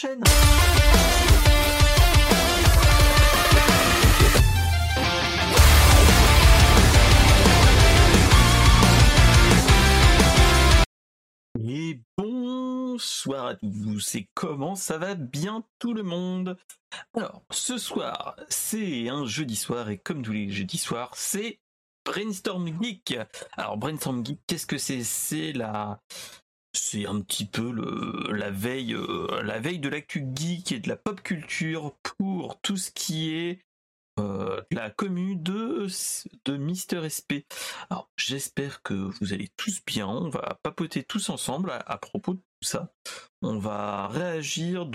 Et bonsoir à tous, et comment ça va bien tout le monde? Alors, ce soir, c'est un jeudi soir, et comme tous les jeudis soirs, c'est Brainstorm Geek. Alors, Brainstorm Geek, qu'est-ce que c'est? C'est la... C'est un petit peu le, la veille, euh, la veille de l'actu geek et de la pop culture pour tout ce qui est euh, la commune de, Mister SP. Alors j'espère que vous allez tous bien, on va papoter tous ensemble à, propos de tout ça. On va réagir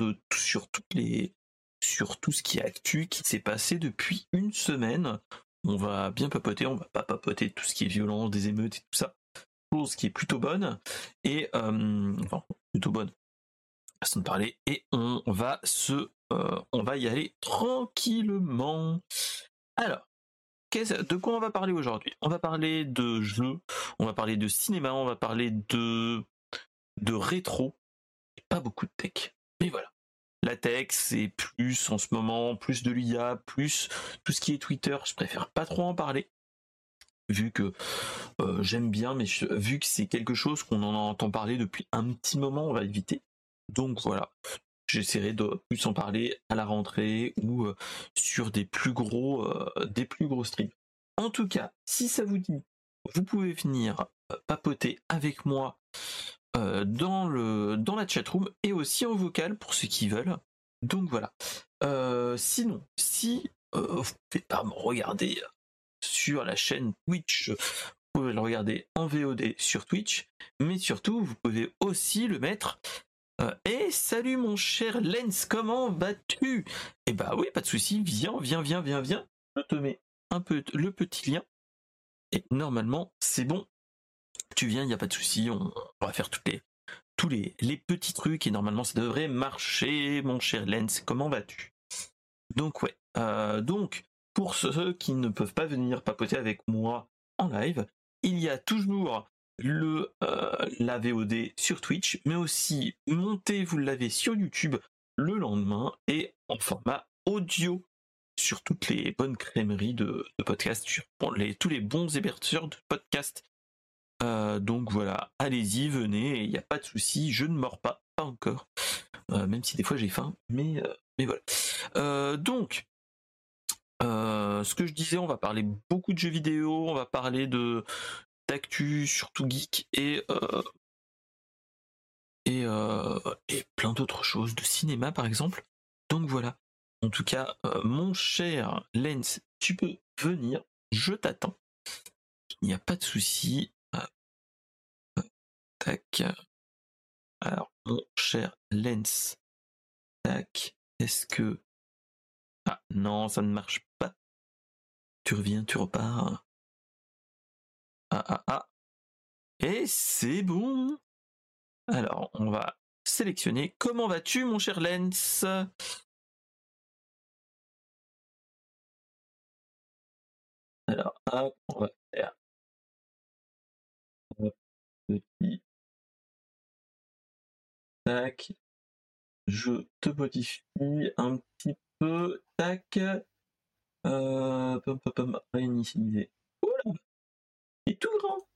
sur tout ce qui est actu qui s'est passé depuis une semaine. On va bien papoter, on va pas papoter tout ce qui est violence, des émeutes et tout ça. Qui est plutôt bonne. Et euh, plutôt bonne. Façon de parler. Et on va se euh, on va y aller tranquillement. Alors, de quoi on va parler aujourd'hui? On va parler de jeux, on va parler de cinéma, on va parler de, de rétro, pas beaucoup de tech. Mais voilà. La tech, c'est plus en ce moment, plus de l'IA, plus tout ce qui est Twitter, je préfère pas trop en parler. Vu que euh, j'aime bien, mais vu que c'est quelque chose qu'on en entend parler depuis un petit moment, on va éviter. Donc voilà, j'essaierai de plus en parler à la rentrée ou euh, sur des plus gros euh, des plus gros streams. En tout cas, si ça vous dit, vous pouvez venir papoter avec moi dans le dans la chatroom et aussi en vocal pour ceux qui veulent. Donc voilà. sinon, si vous ne pouvez pas me regarder sur la chaîne Twitch, vous pouvez le regarder en VOD sur Twitch, mais surtout vous pouvez aussi le mettre euh, eh salut mon cher Lens, comment vas-tu? Eh bah oui, pas de souci, viens, viens, viens, viens, viens. Je te mets un peu le petit lien. Et normalement, c'est bon. Tu viens, il n'y a pas de souci, on, va faire les, tous les, les petits trucs et normalement ça devrait marcher, mon cher Lens. Comment vas-tu? Donc ouais, euh, donc pour ceux qui ne peuvent pas venir papoter avec moi en live, il y a toujours le euh, la VOD sur Twitch, mais aussi monter, vous l'avez sur YouTube le lendemain et en format audio sur toutes les bonnes crèmeries de, de podcasts, sur tous les bons hébergeurs de podcasts. Euh, donc voilà, allez-y, venez, il n'y a pas de souci, je ne mords pas, pas encore, euh, même si des fois j'ai faim, mais, mais voilà. donc, ce que je disais, on va parler beaucoup de jeux vidéo, on va parler de, d'actu, surtout geek et euh, euh, et plein d'autres choses, de cinéma par exemple. Donc voilà. En tout cas, euh, mon cher Lens, tu peux venir, je t'attends. Il n'y a pas de souci. Tac. Alors, mon cher Lens. Tac. Est-ce que. Ah non, ça ne marche pas. Tu reviens, tu repars. Ah, ah, ah. Et c'est bon. Alors, on va sélectionner. Comment vas-tu, mon cher Lens? Alors, hop, on va faire. Tac. Je te modifie un petit peu. Tac. Euh, pom, pom, pom, réinitialiser. Voilà est tout grand.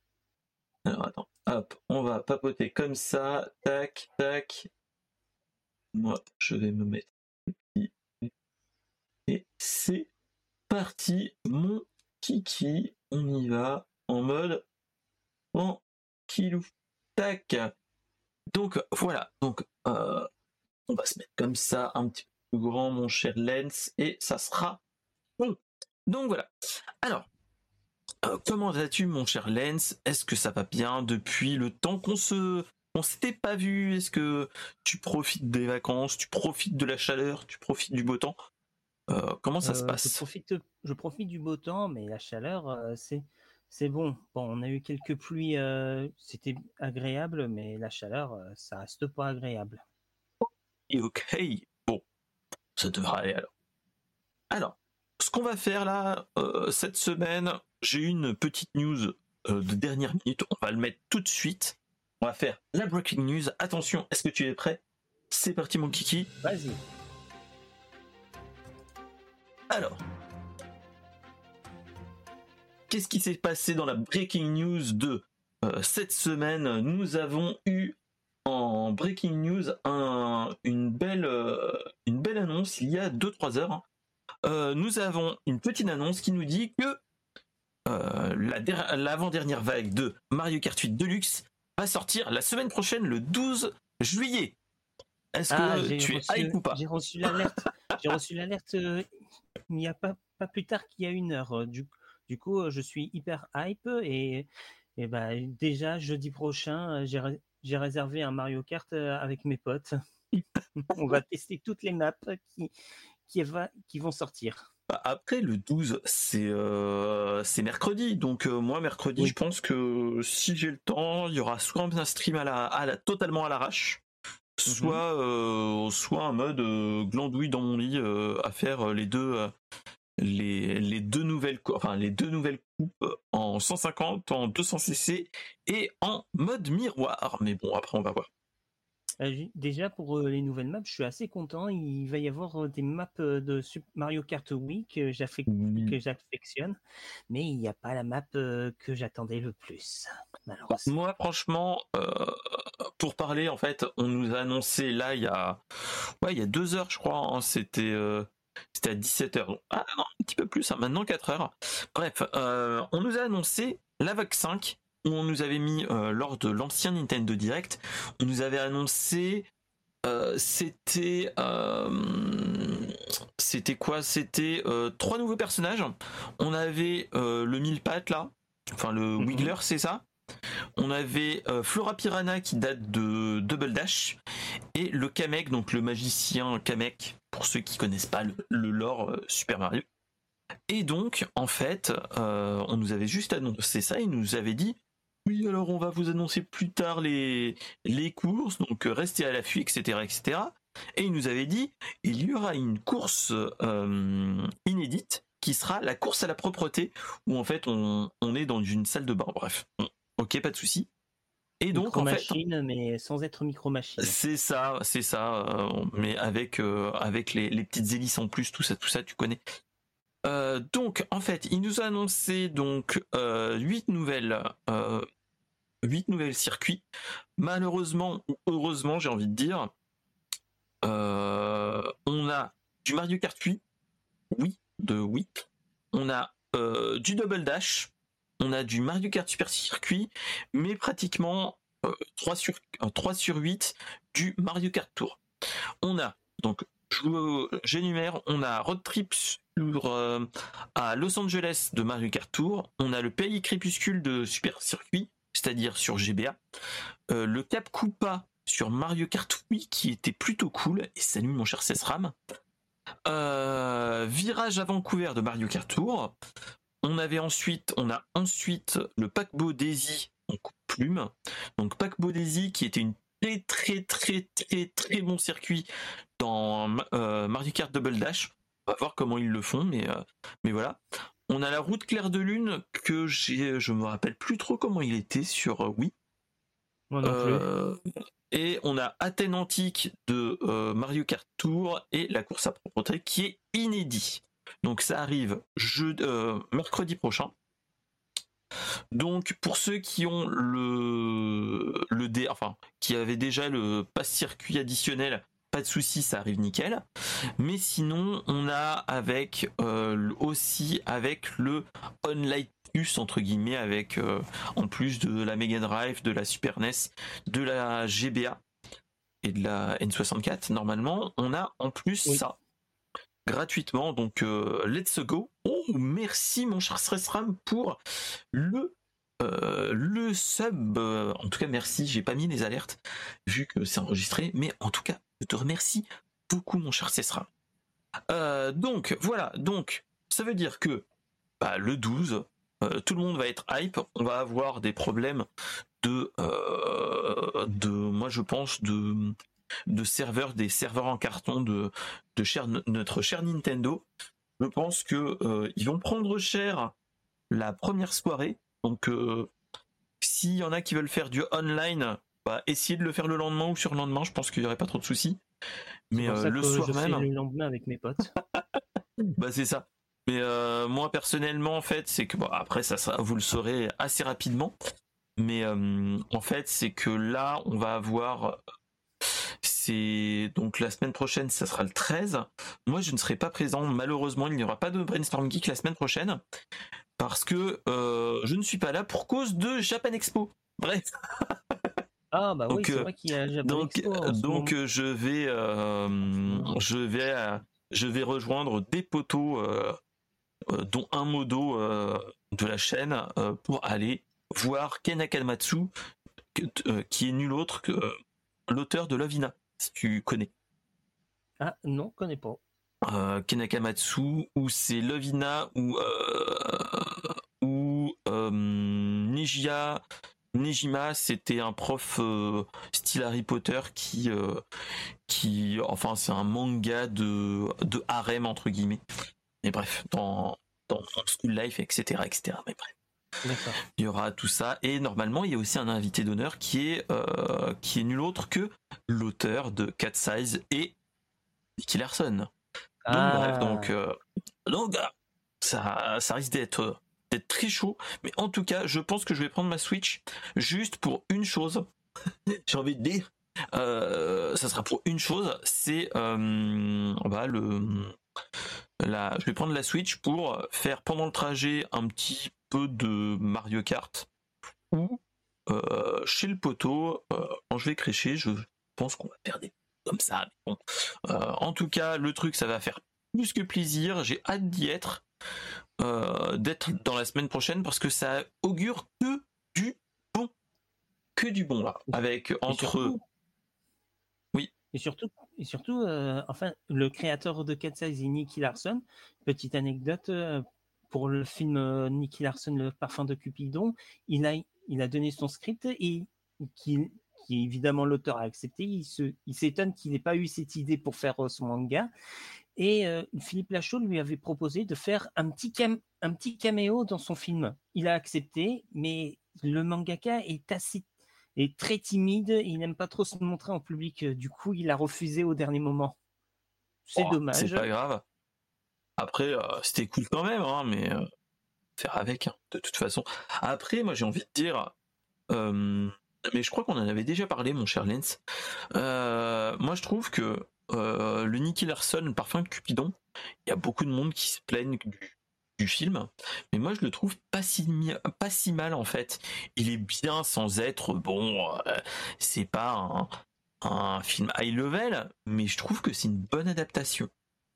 Alors attends, hop, on va papoter comme ça, tac, tac. Moi, je vais me mettre et c'est parti, mon kiki. On y va en mode tranquillou. Tac. Donc voilà, donc euh, on va se mettre comme ça, un petit peu plus grand, mon cher Lens, et ça sera bon. Donc voilà. Alors, euh, comment vas-tu, mon cher Lens? Est-ce que ça va bien depuis le temps qu'on se, on s'était pas vu? Est-ce que tu profites des vacances? Tu profites de la chaleur? Tu profites du beau temps? Euh, Comment ça se euh, passe? je profite, je profite du beau temps, mais la chaleur, c'est, c'est bon. Bon, on a eu quelques pluies, c'était agréable, mais la chaleur, ça reste pas agréable. ok, bon, ça devrait aller alors. Alors, qu'on va faire là, cette semaine, j'ai une petite news euh, de dernière minute. On va le mettre tout de suite. On va faire la breaking news. Attention, est-ce que tu es prêt? C'est parti mon kiki. Vas-y. Alors, qu'est-ce qui s'est passé dans la breaking news de euh, cette semaine? Nous avons eu en breaking news une, belle, euh, une belle annonce il y a 2-3 heures. Euh, nous avons une petite annonce qui nous dit que l'avant-dernière vague de Mario Kart 8 Deluxe va sortir la semaine prochaine, le 12 juillet. Est-ce que ah, tu es hype ou pas? J'ai reçu l'alerte. j'ai reçu l'alerte il n'y a pas, pas plus tard qu'il y a une heure. Du, du coup, je suis hyper hype et, et bah, déjà jeudi prochain, j'ai réservé un Mario Kart avec mes potes. On va tester toutes les maps qui, qui, va, qui vont sortir. Bah, après, le 12, c'est mercredi. Donc, moi, mercredi, je pense que si j'ai le temps, il y aura soit un stream à la, à la, totalement à l'arrache, mmh soit, soit un mode glandouille dans mon lit à faire les deux, les, les, deux nouvelles, enfin, les deux nouvelles coupes en 150, en 200 cc et en mode miroir. Mais bon, après, on va voir. Euh, déjà pour euh, les nouvelles maps, je suis assez content. Il va y avoir euh, des maps de Super Mario Kart Wii que j'affectionne, mais il n'y a pas la map que j'attendais le plus. Moi, franchement, pour parler, en fait, on nous a annoncé là il y a, ouais, il y a deux heures, je crois. Hein, c'était c'était à 17h. Ah non, un petit peu plus, hein, maintenant 4 heures. Bref, on nous a annoncé la VOC 5 on nous avait mis euh, lors de l'ancien Nintendo Direct, on nous avait annoncé euh, c'était euh, c'était quoi? C'était trois nouveaux personnages. On avait le mille pattes là, enfin le mhm. Wiggler, c'est ça. On avait Flora Piranha qui date de Double Dash et le Kamek, donc le magicien Kamek, pour ceux qui connaissent pas le, le lore Super Mario. Et donc, en fait, on nous avait juste annoncé ça, il nous avait dit oui, alors on va vous annoncer plus tard les, les courses, donc euh, restez à l'affût, etc., etc. Et il nous avait dit, il y aura une course euh, inédite qui sera la course à la propreté, où en fait on, est dans une salle de bain. Bref, ok, pas de souci. Et donc en machine, mais sans être micro machine. C'est ça, c'est ça, euh, mais avec avec les, les, petites hélices en plus, tout ça, tout ça, tu connais. donc en fait, il nous a annoncé donc huit nouvelles 8 nouvelles circuits. Malheureusement ou heureusement, j'ai envie de dire, euh, on a du Mario Kart 8, oui, de 8. On a euh, du Double Dash. On a du Mario Kart Super Circuit, mais pratiquement 3, euh, sur, 3 sur 8 du Mario Kart Tour. On a, donc, j'énumère, on a Road Trip à Los Angeles de Mario Kart Tour. On a le Pays Crépuscule de Super Circuit c'est-à-dire sur GBA. Euh, le Cap Koopa sur Mario Kart Wii qui était plutôt cool. Et salut mon cher Cesram. Euh, virage à Vancouver de Mario Kart Tour. On avait ensuite, on a ensuite le paquebot Daisy en plume. Donc paquebot Daisy qui était une très très très très très bon circuit dans euh, Mario Kart Double Dash. On va voir comment ils le font, mais voilà. On a la route claire de lune que j'ai, je me rappelle plus trop comment il était sur euh, Wii. Euh, et on a Athènes antique de euh, Mario Kart Tour et la course à propreté qui est inédit. Donc ça arrive mercredi prochain. Donc pour ceux qui ont le le enfin qui avaient déjà le pass circuit additionnel pas de souci, ça arrive nickel. Mais sinon, on a avec euh, aussi avec le Online Plus entre guillemets, avec euh, en plus de la Mega Drive, de la Super NES, de la GBA et de la N64, normalement, on a en plus ça gratuitement. Donc euh, let's go. Oh merci mon cher StressRam pour le le sub, en tout cas merci, j'ai pas mis les alertes vu que c'est enregistré, mais en tout cas je te remercie beaucoup, mon cher Cessra. Euh, donc, voilà. Donc, ça veut dire que bah, le 12, euh, tout le monde va être hype. On va avoir des problèmes de, euh, moi, je pense, de, serveurs, des serveurs en carton de, de notre cher Nintendo. Je pense que vont prendre cher la première soirée. Donc, s'il y en a qui veulent faire du online, bah, essayer de le faire le lendemain ou sur le lendemain, je pense qu'il n'y aurait pas trop de soucis. Mais euh, le soir je fais même, le lendemain avec mes potes. bah c'est ça. Mais euh, moi personnellement en fait, c'est que bon après ça, sera- vous le saurez assez rapidement. Mais euh, en fait, c'est que là, on va avoir c'est donc la semaine prochaine, ça sera le 13. Moi, je ne serai pas présent. Malheureusement, il n'y aura pas de brainstorm geek la semaine prochaine parce que euh, je ne suis pas là pour cause de Japan Expo. Bref. Ah bah oui, Donc, c'est euh, vrai qu'il y a Japan Donc, Expo euh, je vais, euh, je vais, je vais rejoindre des poteaux, dont un modo de la chaîne, pour aller voir Ken Akamatsu, qui est nul autre que l'auteur de Lovina, si tu connais. Ah non, je connais pas. Euh, Ken Akamatsu, ou c'est Lovina, ou euh, ou euh, Nijia. Nijima, c'était un prof euh, style Harry Potter qui, euh, qui, enfin, c'est un manga de, de harem entre guillemets. Mais bref, dans, dans School Life, etc., etc. Mais bref, il y aura tout ça. Et normalement, il y a aussi un invité d'honneur qui est, euh, qui est nul autre que l'auteur de Cat Size et Nicky Larson. Donc Ah. bref, donc, euh, donc euh, ça, ça risque d'être d'être très chaud. Mais en tout cas, je pense que je vais prendre ma Switch juste pour une chose. J'ai envie de dire, euh, ça sera pour une chose, c'est bah, le la, je vais prendre la Switch pour faire pendant le trajet un petit peu de Mario Kart ou euh, chez le poteau quand je vais crécher, je pense qu'on va des comme ça. mais bon. En tout cas, le truc, ça va faire plus que plaisir. J'ai hâte d'y être, euh, d'être dans la semaine prochaine parce que ça augure que du bon, que du bon là. Avec entre surtout- Oui. Et surtout, et surtout euh, enfin, le créateur de Cat Size Nicky Larson, petite anecdote, euh, pour le film Nicky Larson, Le parfum de Cupidon, il a, il a donné son script et qui, qui évidemment l'auteur a accepté. Il se, il s'étonne qu'il n'ait pas eu cette idée pour faire son manga. Et euh, Philippe Lachaud lui avait proposé de faire un petit, cam- un petit caméo dans son film. Il a accepté, mais le mangaka est assez est très timide, il n'aime pas trop se montrer en public. Du coup, il a refusé au dernier moment. C'est Oh, dommage. C'est pas grave. Après, euh, c'était cool quand même, hein, mais euh, faire avec, hein, de toute façon. Après, moi, j'ai envie de dire, euh, mais je crois qu'on en avait déjà parlé, mon cher Lens. Moi, je trouve que euh, le Nicky Larson, le parfum de Cupidon, il y a beaucoup de monde qui se plaignent du, du film, mais moi, je le trouve pas si, pas si mal en fait. Il est bien sans être bon. euh, c'est pas un, un film high level, mais je trouve que c'est une bonne adaptation.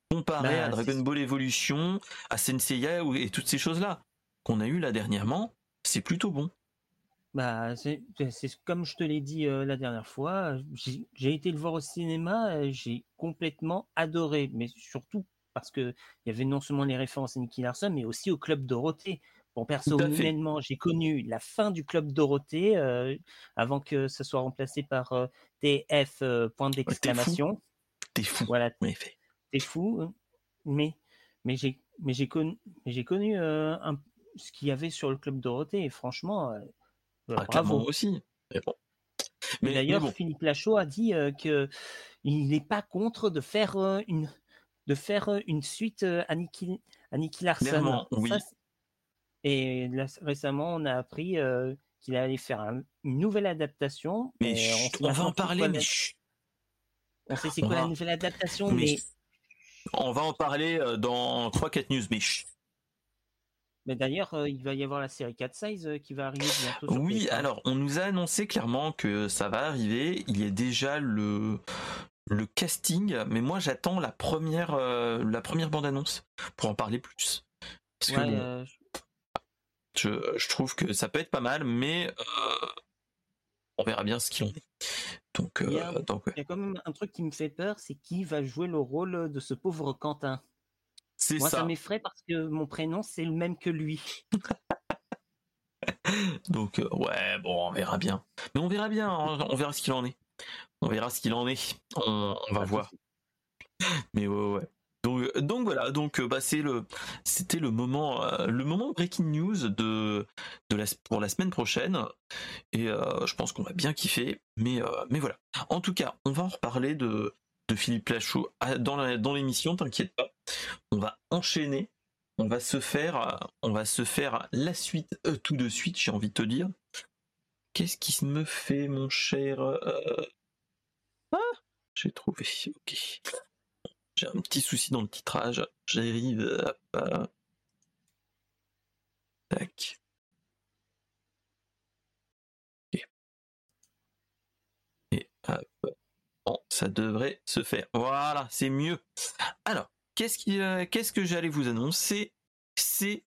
Comparé Bah, à Dragon Ball Evolution, à Senseiya et toutes ces choses-là qu'on a eu là dernièrement, c'est plutôt bon. Bah, c'est comme je te l'ai dit euh, la dernière fois. J'ai j'ai été le voir au cinéma, euh, j'ai complètement adoré, mais surtout parce que il y avait non seulement les références à Nicky Larson, mais aussi au Club Dorothée. Bon, personnellement, j'ai connu la fin du Club Dorothée euh, avant que ça soit remplacé par euh, TF euh, point d'exclamation. T'es fou, Voilà, c'est fou, hein. mais mais j'ai connu mais connu euh, un- ce qu'il y avait sur le club Dorothée et franchement euh, euh, Ah, clairement bravo. aussi. Mais bon. D'ailleurs bon. Philippe Lachaud a dit euh, que il n'est pas contre de faire euh, une de faire euh, une suite euh, à Nicky à Nicky Larson. Clairement, oui. Ça, et là, récemment on a appris euh, qu'il allait faire un- une nouvelle adaptation. Mais chut, on, va en parler, mais chut. on sait c'est quoi va- la nouvelle adaptation, Mais mais On va en parler euh, dans 3-4 news, mais chut. Mais d'ailleurs, euh, il va y avoir la série 4 Size euh, qui va arriver bientôt. sur Oui, PS1. alors on nous a annoncé clairement que ça va arriver. Il y a déjà le le casting, mais moi j'attends la première euh, la première bande annonce pour en parler plus. Parce que Ouais, je, je trouve que ça peut être pas mal, mais on verra bien ce qu'il en est. Donc, Il y a- donc ouais. il y a quand même un truc qui me fait peur, c'est qui va jouer le rôle de ce pauvre Quentin. C'est Moi, ça, ça. m'effraie parce que mon prénom, c'est le même que lui. Donc euh, ouais, bon, on verra bien. Mais on verra bien, on verra ce qu'il en est. On verra ce qu'il en est. On, on va voir. Mais ouais, ouais. Donc, donc voilà, donc bah c'est le, c'était le moment, le moment breaking news de, de la, pour la semaine prochaine, et je pense qu'on va bien kiffer, mais mais voilà. En tout cas, on va en reparler de Philippe Lachaud dans l'émission, t'inquiète pas. On va enchaîner, on va se faire, on va se faire la suite tout de suite, j'ai envie de te dire. Qu'est-ce qui me fait, mon cher Ah, j'ai trouvé. Ok. J'ai un petit souci dans le titrage. J'arrive. Tac. Et hop. Ça devrait se faire. Voilà, c'est mieux. Alors, qu'est-ce qui, euh, qu'est-ce que j'allais vous annoncer? C'est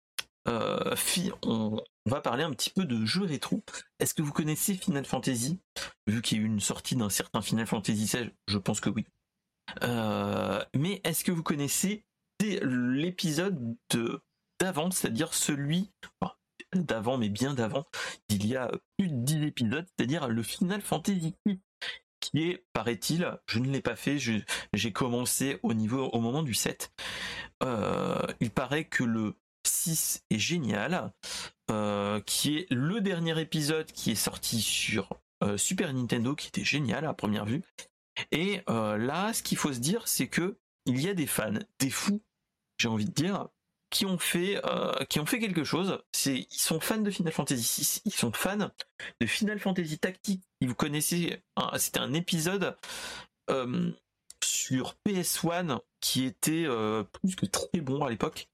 euh, on va parler un petit peu de jeux rétro. Est-ce que vous connaissez Final Fantasy? Vu qu'il y a eu une sortie d'un certain Final Fantasy XVI, je pense que oui. Euh, mais est-ce que vous connaissez l'épisode d'avant, c'est-à-dire celui d'avant, mais bien d'avant, il y a plus de 10 épisodes, c'est-à-dire le Final Fantasy qui est, paraît-il, je ne l'ai pas fait, j'ai commencé au niveau au moment du 7. Euh, il paraît que le 6 est génial, euh, qui est le dernier épisode qui est sorti sur Super Nintendo, qui était génial à première vue, et euh, là, ce qu'il faut se dire, c'est que il y a des fans, des fous, j'ai envie de dire, qui ont fait, euh, qui ont fait quelque chose. C'est, ils sont fans de Final Fantasy VI, ils sont fans de Final Fantasy Tactique. Vous connaissez, c'était un épisode euh, sur PS1 qui était euh, plus que très bon à l'époque.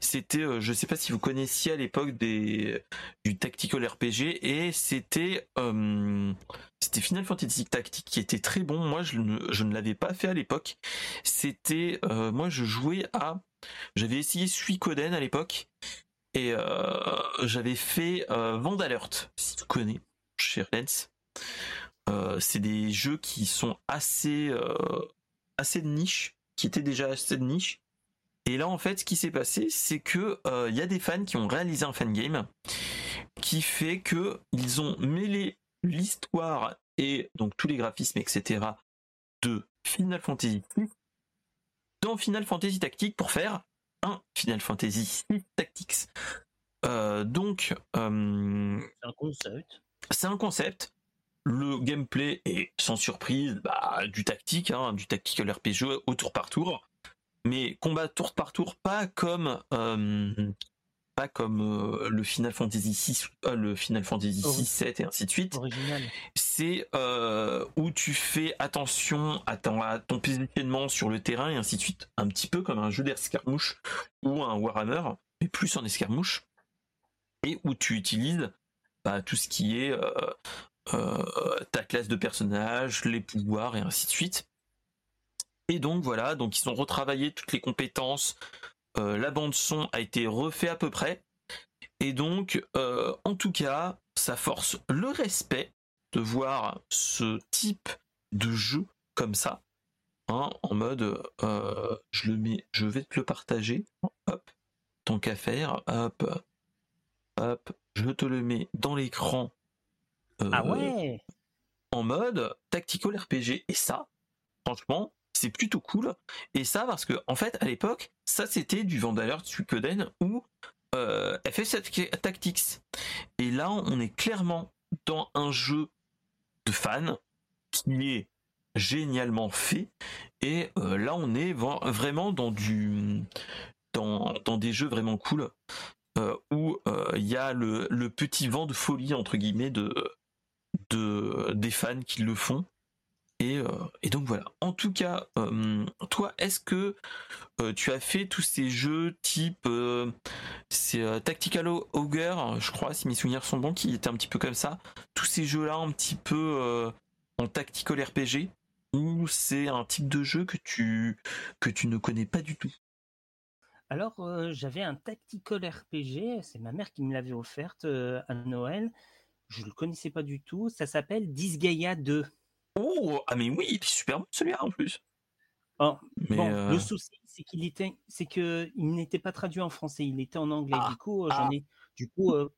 C'était, euh, je sais pas si vous connaissiez à l'époque des du tactical RPG et c'était euh, c'était Final Fantasy Tactique qui était très bon. Moi, je ne, l'avais pas fait à l'époque. C'était, moi, je jouais à, j'avais essayé Suikoden à l'époque et j'avais fait Vandalert, si tu connais, cher Lens. c'est des jeux qui sont assez assez de niche, qui était déjà assez de niche. Et là, en fait, ce qui s'est passé, c'est que il euh, y a des fans qui ont réalisé un fan game qui fait que ils ont mêlé l'histoire et donc tous les graphismes, etc. de Final Fantasy dans Final Fantasy Tactics pour faire un Final Fantasy Tactics. Euh, donc, euh, c'est un concept. C'est un concept. Le gameplay est sans surprise bah, du tactique, hein, du tactical RPG au tour par tour, mais combat tour par tour, pas comme euh, pas comme euh, le Final Fantasy 6, euh, le Final Fantasy 6, 7 et ainsi de suite. C'est où tu fais attention à ton, à ton, positionnement sur le terrain et ainsi de suite, un petit peu comme un jeu d'escarmouche ou un Warhammer, mais plus en escarmouche, et où tu utilises bah, tout ce qui est euh, ta classe de personnage, les pouvoirs et ainsi de suite. Et donc voilà, donc ils ont retravaillé toutes les compétences. Euh, la bande son a été refait à peu près. Et donc, euh, en tout cas, ça force le respect de voir ce type de jeu comme ça, hein, en mode, je le mets, je vais te le partager, hop, tant qu'à faire, hop, hop, je te le mets dans l'écran ah euh, ouais En mode tactical RPG. Et ça, franchement, c'est plutôt cool. Et ça, parce que, en fait, à l'époque, ça c'était du Vandalert Suikoden ou euh, FF7 Tactics. Et là, on est clairement dans un jeu de fans qui est génialement fait. Et euh, là, on est vraiment dans du dans, dans des jeux vraiment cool où il y a le, le, petit vent de folie entre guillemets de de, des fans qui le font. Et, euh, et, donc voilà. En tout cas, euh, toi, est-ce que euh, tu as fait tous ces jeux type c'est Tactical Ogre, je crois, si mes souvenirs sont bons, qui étaient un petit peu comme ça. Tous ces jeux-là, un petit peu en tactical RPG, ou c'est un type de jeu que tu que tu ne connais pas du tout? Alors, j'avais un tactical RPG, c'est ma mère qui me l'avait offerte à Noël. Je le connaissais pas du tout. Ça s'appelle Disgaea 2. Oh, ah mais oui, il est super bon celui-là en plus. Oh, bon, le euh, souci, c'est qu'il était, c'est que il n'était pas traduit en français, il était en anglais. du ah, coup, euh, j'en ah. ai, du coup, euh,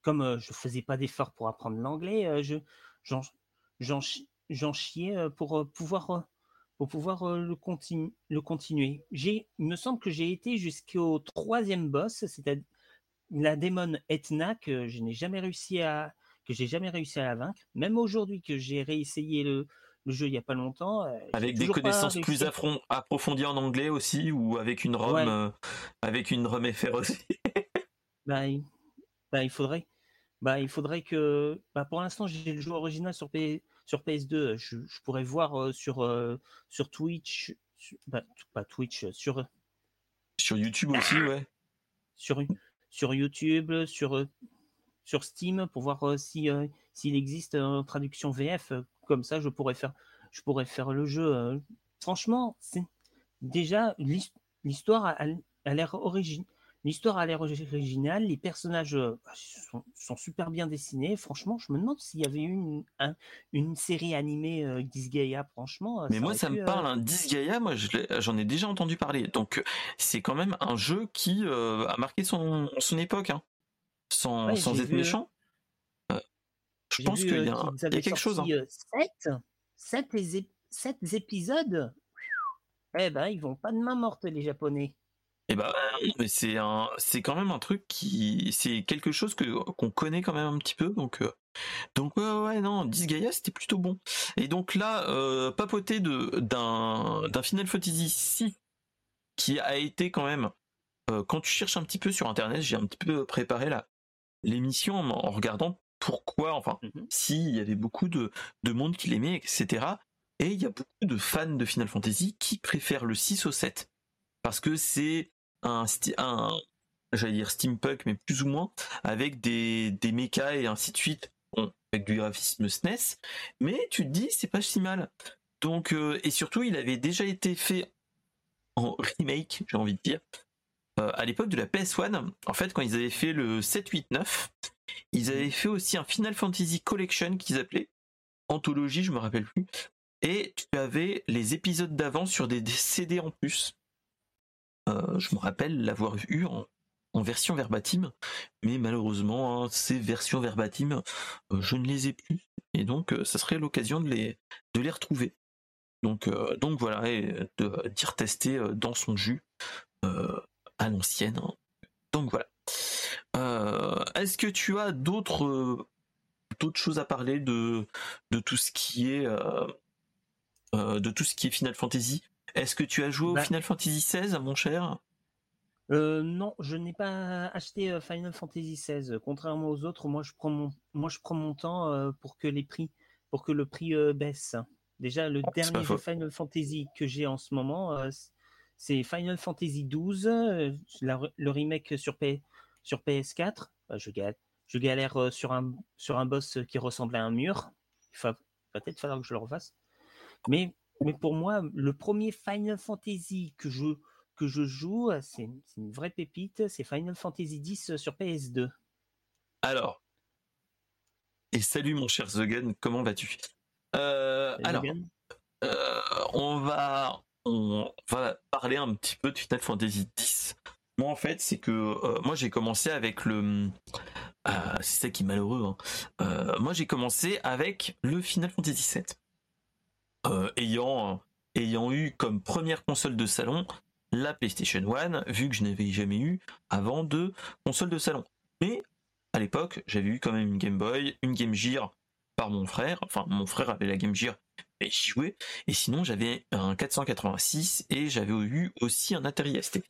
comme je faisais pas d'effort pour apprendre l'anglais, je, j'en, j'en, chiais pour pouvoir pour pouvoir le, continu le continuer. J'ai, il me semble que j'ai été jusqu'au troisième boss, c'est-à-dire la démon Etna que je n'ai jamais réussi à que j'ai jamais réussi à la vaincre. Même aujourd'hui que j'ai réessayé le, le jeu il y a pas longtemps. avec des connaissances plus approfondies en anglais aussi ou avec une ROM avec une ROM FR aussi. bah, il, bah, il faudrait. Bah, il faudrait que. Bah, pour l'instant, j'ai le jeu original sur, sur PS2. Je, pourrais voir sur, sur Twitch. Bah, pas Twitch, sur. Sur YouTube aussi, ouais. Sur, sur YouTube, sur, sur Steam, pour voir si s'il existe une traduction VF. Comme ça, je pourrais faire, je pourrais faire le jeu. Franchement, c'est déjà l'histoire a, a l'air originale L'histoire a l'air originale, les personnages euh, sont, super bien dessinés. Franchement, je me demande s'il y avait eu une, une série animée euh, Disgaea, franchement. Euh, Mais moi, ça me parle, hein. Disgaea, moi j'en ai déjà entendu parler. Donc c'est quand même un jeu qui a marqué son, son époque, hein. sans, sans être méchant. je pense qu'il y, a, quelque chose. Hein. Sept, épisodes Eh ben, ils vont pas de main morte, les Japonais. Et bah mais c'est un, c'est quand même un truc qui, c'est quelque chose que qu'on connaît quand même un petit peu, donc euh, donc ouais, ouais non, Disgaea c'était plutôt bon. Et donc là, euh, papoter de d'un d'un Final Fantasy 6 qui a été quand même, euh, quand tu cherches un petit peu sur internet, j'ai un petit peu préparé la l'émission en, regardant pourquoi, enfin, mmh s'il y avait beaucoup de de monde qui l'aimait, etc. Et il y a beaucoup de fans de Final Fantasy qui préfèrent le 6 au 7 parce que c'est un, un j'allais dire steampunk, mais plus ou moins, avec des, des mechas et ainsi de suite, avec du graphisme SNES, mais tu te dis, c'est pas si mal. Donc, euh, et surtout, il avait déjà été fait en remake, j'ai envie de dire, euh, à l'époque de la PS1. En fait, quand ils avaient fait le 7, 8, 9, ils avaient fait aussi un Final Fantasy Collection qu'ils appelaient, anthologie, je me rappelle plus, et tu avais les épisodes d'avant sur des CD en plus. Euh, je me rappelle l'avoir eu en, version verbatim, mais malheureusement, hein, ces versions verbatim, euh, je ne les ai plus, et donc euh, ça serait l'occasion de les, de les retrouver. Donc, donc voilà, et de d'y retester dans son jus à l'ancienne. Hein. Donc voilà. Est-ce que tu as d'autres d'autres choses à parler de de tout ce qui est de tout ce qui est Final Fantasy? Est-ce que tu as joué au bah Final Fantasy XVI, mon cher? Euh, non, je n'ai pas acheté euh, Final Fantasy XVI. Contrairement aux autres, moi je prends mon, moi je prends mon temps euh, pour que les prix, pour que le prix baisse. Déjà, le dernier jeu Final Fantasy que j'ai en ce moment, c'est Final Fantasy XII, le remake sur, sur PS4. Bah, je, galère, je galère sur un, sur un boss qui ressemble à un mur. Il va peut-être falloir que je le refasse. Mais mais pour moi, le premier Final Fantasy que je, que je joue, c'est une vraie pépite, c'est Final Fantasy X sur PS2. Alors, et salut mon cher Zogan, comment vas-tu? Euh, Alors, euh, on va on va parler un petit peu de Final Fantasy X. Moi, en fait, c'est que euh, moi j'ai commencé avec le. c'est ça qui est malheureux. Hein. moi, j'ai commencé avec le Final Fantasy VII. Euh, ayant, ayant eu comme première console de salon la PlayStation 1, vu que je n'avais jamais eu avant de console de salon. Mais à l'époque, j'avais eu quand même une Game Boy, une Game Gear par mon frère. Enfin, mon frère avait la Game Gear et j'y jouais. Et sinon, j'avais un 486 et j'avais eu aussi un Atari ST.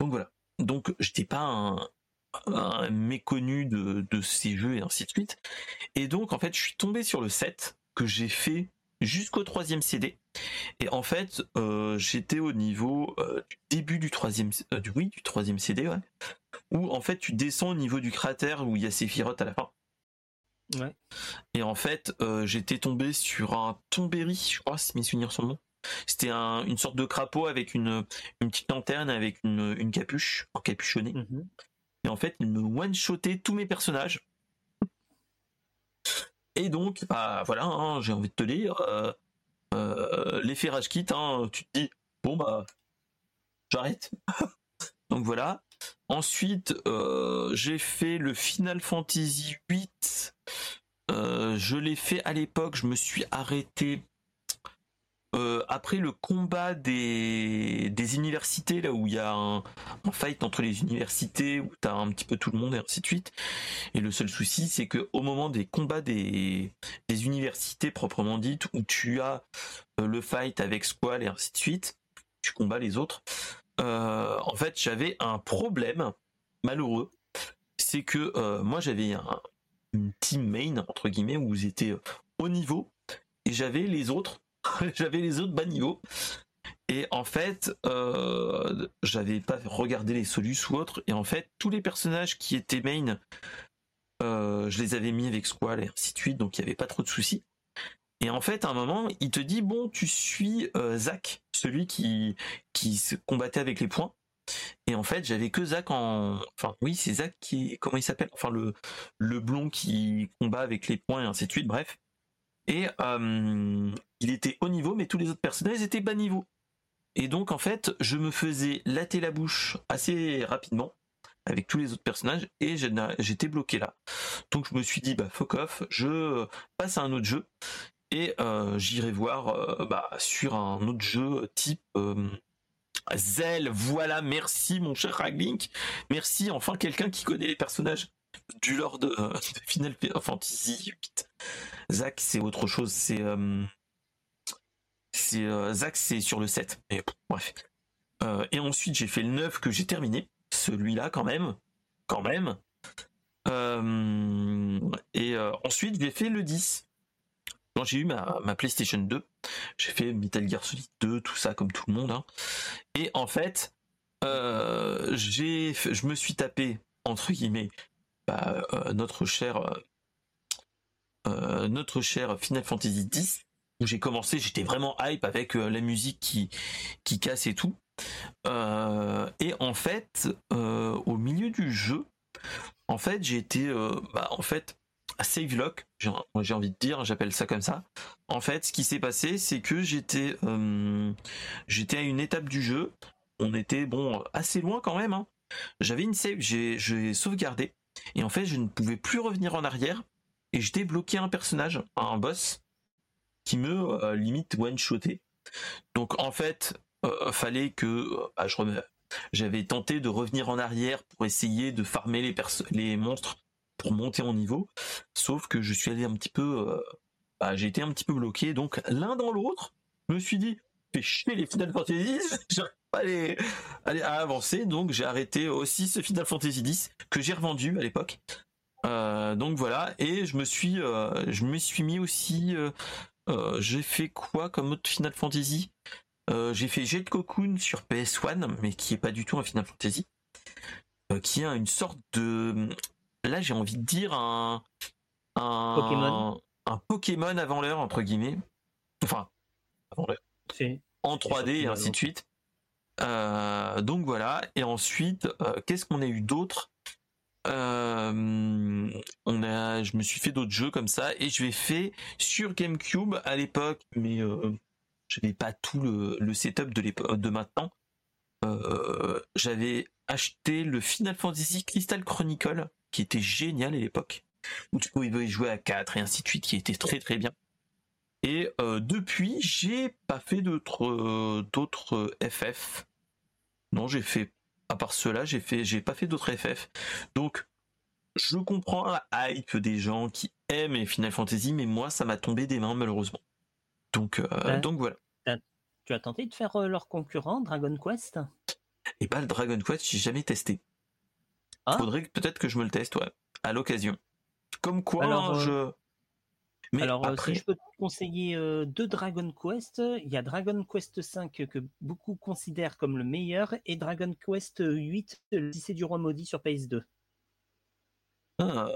Donc voilà. Donc j'étais pas un, méconnu de, de, ces jeux et ainsi de suite. Et donc en fait, je suis tombé sur le set que j'ai fait jusqu'au troisième CD. Et en fait, euh, j'étais au niveau euh, du début du troisième, euh, du, oui, du troisième CD, ouais, où en fait tu descends au niveau du cratère où il y a Sephiroth à la fin. Ouais. Et en fait, j'étais tombé sur un Tombéry, je crois, si mes souvenirs sont bons. C'était une sorte de crapaud avec une, une petite lanterne avec une, une capuche, encapuchonnée. Mm Et en fait, il me one-shotait tous mes personnages. Et donc, bah voilà, hein, j'ai envie de te dire, euh, euh, l'effet rage kit, hein, tu te dis, bon bah, j'arrête. donc voilà. Ensuite, euh, j'ai fait le Final Fantasy VIII. je l'ai fait à l'époque, je me suis arrêté euh, après le combat des, des universités, là où il y a un, fight entre les universités, où t'as un petit peu tout le monde et ainsi de suite. Et le seul souci, c'est que au moment des combats des, des universités proprement dites, où tu as euh, le fight avec Squall et ainsi de suite, tu combats les autres. euh, en fait, j'avais un problème malheureux, c'est que moi j'avais un, une team main entre guillemets où j'étais haut niveau et j'avais les autres, j'avais les autres bas niveau. Et en fait, euh, j'avais pas regardé les solus ou autres. Et en fait, tous les personnages qui étaient main, euh, je les avais mis avec Squall et ainsi de suite, donc il n'y avait pas trop de soucis. Et en fait, à un moment, il te dit bon, tu suis euh, Zach, celui qui qui se combattait avec les points. Et en fait, j'avais que Zach en, enfin oui, c'est Zach qui, comment il s'appelle, enfin le le blond qui combat avec les points et ainsi de suite. Bref. Et il était haut niveau, mais tous les autres personnages étaient bas niveau. Et donc en fait, je me faisais latter la bouche assez rapidement avec tous les autres personnages et j'étais bloqué là. Donc je me suis dit bah fuck off, je passe à un autre jeu et euh, j'irai voir euh, bah, sur un autre jeu type euh, Zell. Voilà, merci mon cher Raglink, merci enfin quelqu'un qui connaît les personnages du lore de, euh, Final Fantasy. Zach c'est autre chose, c'est c'est euh, Zach c'est sur le 7. Mais pff, bref. Euh, et ensuite j'ai fait le 9 que j'ai terminé, celui-là quand même, quand même. Euh, et ensuite j'ai fait le 10. Quand j'ai eu ma, ma PlayStation 2, j'ai fait Metal Gear Solid 2, tout ça comme tout le monde. hein. Et en fait, j'ai, je me suis tapé entre guillemets bah, notre cher, notre cher Final Fantasy X où j'ai commencé, j'étais vraiment hype avec euh, la musique qui casse et tout. Euh, et en fait, euh, au milieu du jeu, en fait, j'ai été, bah, en fait, à save lock, j'ai envie de dire, j'appelle ça comme ça. En fait, ce qui s'est passé, c'est que j'étais, j'étais à une étape du jeu. On était bon assez loin quand même. hein. J'avais une save, j'ai, sauvegardé, et en fait, je ne pouvais plus revenir en arrière. Et j'étais bloqué à un personnage, un boss, qui me euh, limite one-shoté. Donc en fait, euh, fallait que bah, j'avais tenté de revenir en arrière pour essayer de farmer les, les monstres pour monter en niveau, sauf que je suis allé un petit peu, bah, j'ai été un petit peu bloqué. Donc l'un dans l'autre, je me suis dit, fais chier les Final Fantasy, j'arrive pas les- avancer, donc j'ai arrêté aussi ce Final Fantasy X que j'ai revendu à l'époque. Donc voilà, et je me suis, je me suis mis aussi. Euh, j'ai fait quoi comme autre Final Fantasy? Euh, J'ai fait Jet Cocoon sur PS1, mais qui est pas du tout un Final Fantasy, euh, qui a une sorte de, là j'ai envie de dire un, un Pokémon. un Pokémon avant l'heure entre guillemets, enfin avant l'heure. En C'est 3D et ainsi de suite. Donc voilà. Et ensuite, qu'est-ce qu'on a eu d'autre? Euh, On a, je me suis fait d'autres jeux comme ça et je l'ai fait sur GameCube à l'époque, mais euh, j'avais pas tout le, setup de maintenant. Euh, j'avais acheté le Final Fantasy Crystal Chronicle qui était génial à l'époque où tu pouvais jouer à 4 et ainsi de suite qui était très très bien. Et depuis, j'ai pas fait d'autres d'autres FF. Non, j'ai fait à part cela, j'ai fait j'ai pas fait d'autres FF. Donc je comprends la hype des gens qui aiment les Final Fantasy, mais moi ça m'a tombé des mains malheureusement. Donc euh, Ouais. donc voilà. Tu as tenté de faire euh, leur concurrent, Dragon Quest? Et pas le Dragon Quest, j'ai jamais testé. Ah. Faudrait peut-être que je me le teste, ouais, à l'occasion. Comme quoi, Alors, hein, je. Mais Alors, euh, après, si je peux te conseiller euh, deux Dragon Quest, il y a Dragon Quest 5 que beaucoup considèrent comme le meilleur et Dragon Quest 8, le lycée du roi maudit sur PS2. ah,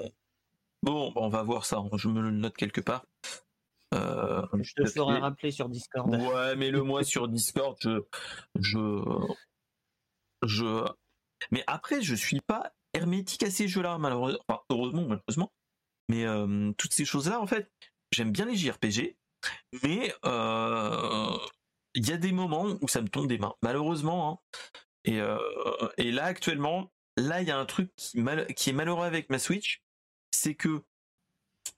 bon, on va voir ça. Je me le note quelque part. Euh, Je te ferai rappeler sur Discord. Ouais, mais le moi sur Discord, je, je, je. Mais après, je suis pas hermétique à ces jeux-là, malheureusement. Enfin, heureusement, malheureusement. Mais euh, toutes ces choses-là, en fait, j'aime bien les JRPG, mais euh, il y a des moments où ça me tombe des mains, malheureusement. hein. Et, euh, et là, actuellement, là, il y a un truc qui, qui est malheureux avec ma Switch, c'est que,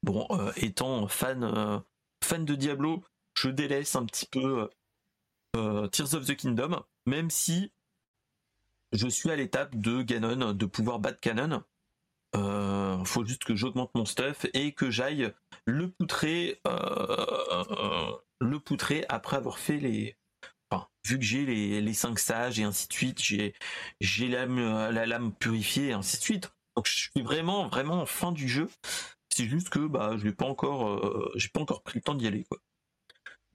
bon, étant fan, fan de Diablo, je délaisse un petit peu Tears of the Kingdom, même si je suis à l'étape de Ganon, de pouvoir battre Ganon. Il faut juste que j'augmente mon stuff et que j'aille le poutrer, le poutrer après avoir fait les, vu que j'ai les, les 5 sages et ainsi de suite, j'ai, j'ai la, la lame purifiée et ainsi de suite. Donc je suis vraiment, vraiment en fin du jeu. C'est juste que bah je n'ai pas encore, euh, j'ai pas encore pris le temps d'y aller quoi.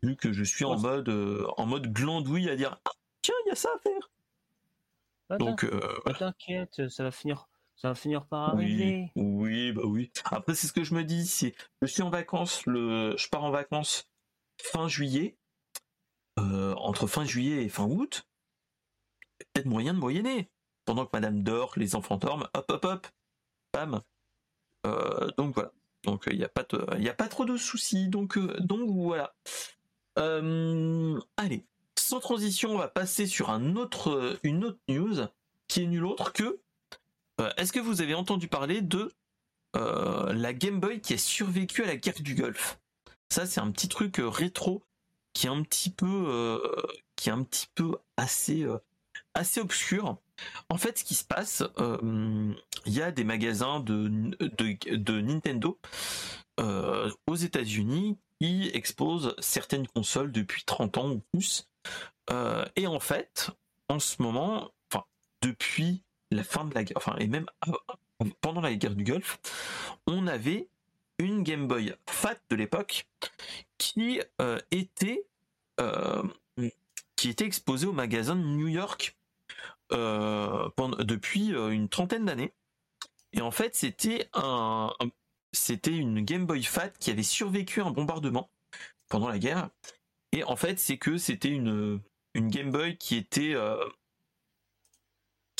Vu que je suis en mode, euh, en mode glandouille à dire ah, tiens il y a ça à faire. Bah, Donc euh, t'inquiète, ça va finir, ça va finir par arriver. Oui, bah oui. Après c'est ce que je me dis, c'est je suis en vacances, le, je pars en vacances fin juillet euh, entre fin juillet et fin août, peut-être moyen de moyenner. Pendant que madame dort, les enfants dorment, hop hop hop, bam. Euh, donc voilà. Donc il n'y a, pas a pas trop de soucis. Donc, euh, donc voilà. allez, sans transition, on va passer sur un autre, une autre news qui est nulle autre que. Est-ce que vous avez entendu parler de la Game Boy qui a survécu à la guerre du Golfe? Ça, c'est un petit truc rétro qui est un petit peu, euh, assez, euh, obscur. En fait, ce qui se passe, euh, il y a des magasins de, de, Nintendo aux États-Unis qui exposent certaines consoles depuis 30 ans ou plus. et en fait, en ce moment, enfin, depuis la fin de la guerre, enfin, et même pendant la guerre du Golfe, on avait une Game Boy Fat de l'époque qui euh, était euh, qui était exposée au magasin de New York euh, depuis une trentaine d'années. Et en fait, c'était un, c'était une Game Boy Fat qui avait survécu à un bombardement pendant la guerre. Et en fait, c'est que c'était une Game Boy qui était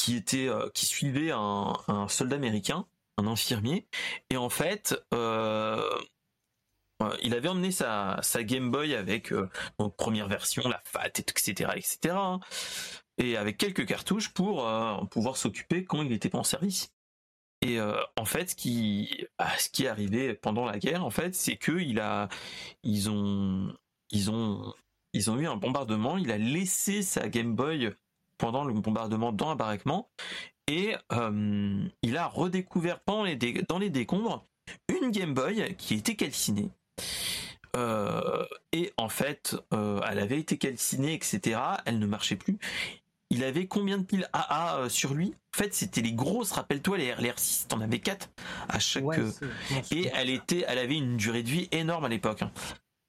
qui était qui suivait un soldat américain un infirmier. Et en fait, euh, euh, il avait emmené sa, Game Boy avec euh, donc première version, la FAT, etc., etc. Hein, et avec quelques cartouches pour pouvoir s'occuper quand il était pas en service. Et en fait, ce qui, bah, ce qui est arrivé pendant la guerre, en fait, c'est que a, ils ont, ils ont, ils ont eu un bombardement. Il a laissé sa Game Boy pendant le bombardement dans un baraquement et euh, il a redécouvert dans les, dans les décombres une Game Boy qui était calcinée. Euh, et en fait, euh, elle avait été calcinée, etc. Elle ne marchait plus. Il avait combien de piles AA sur lui? En fait, c'était les grosses, rappelle-toi, les, R6, t'en avais 4 à chaque. et elle était, elle avait une durée de vie énorme à l'époque.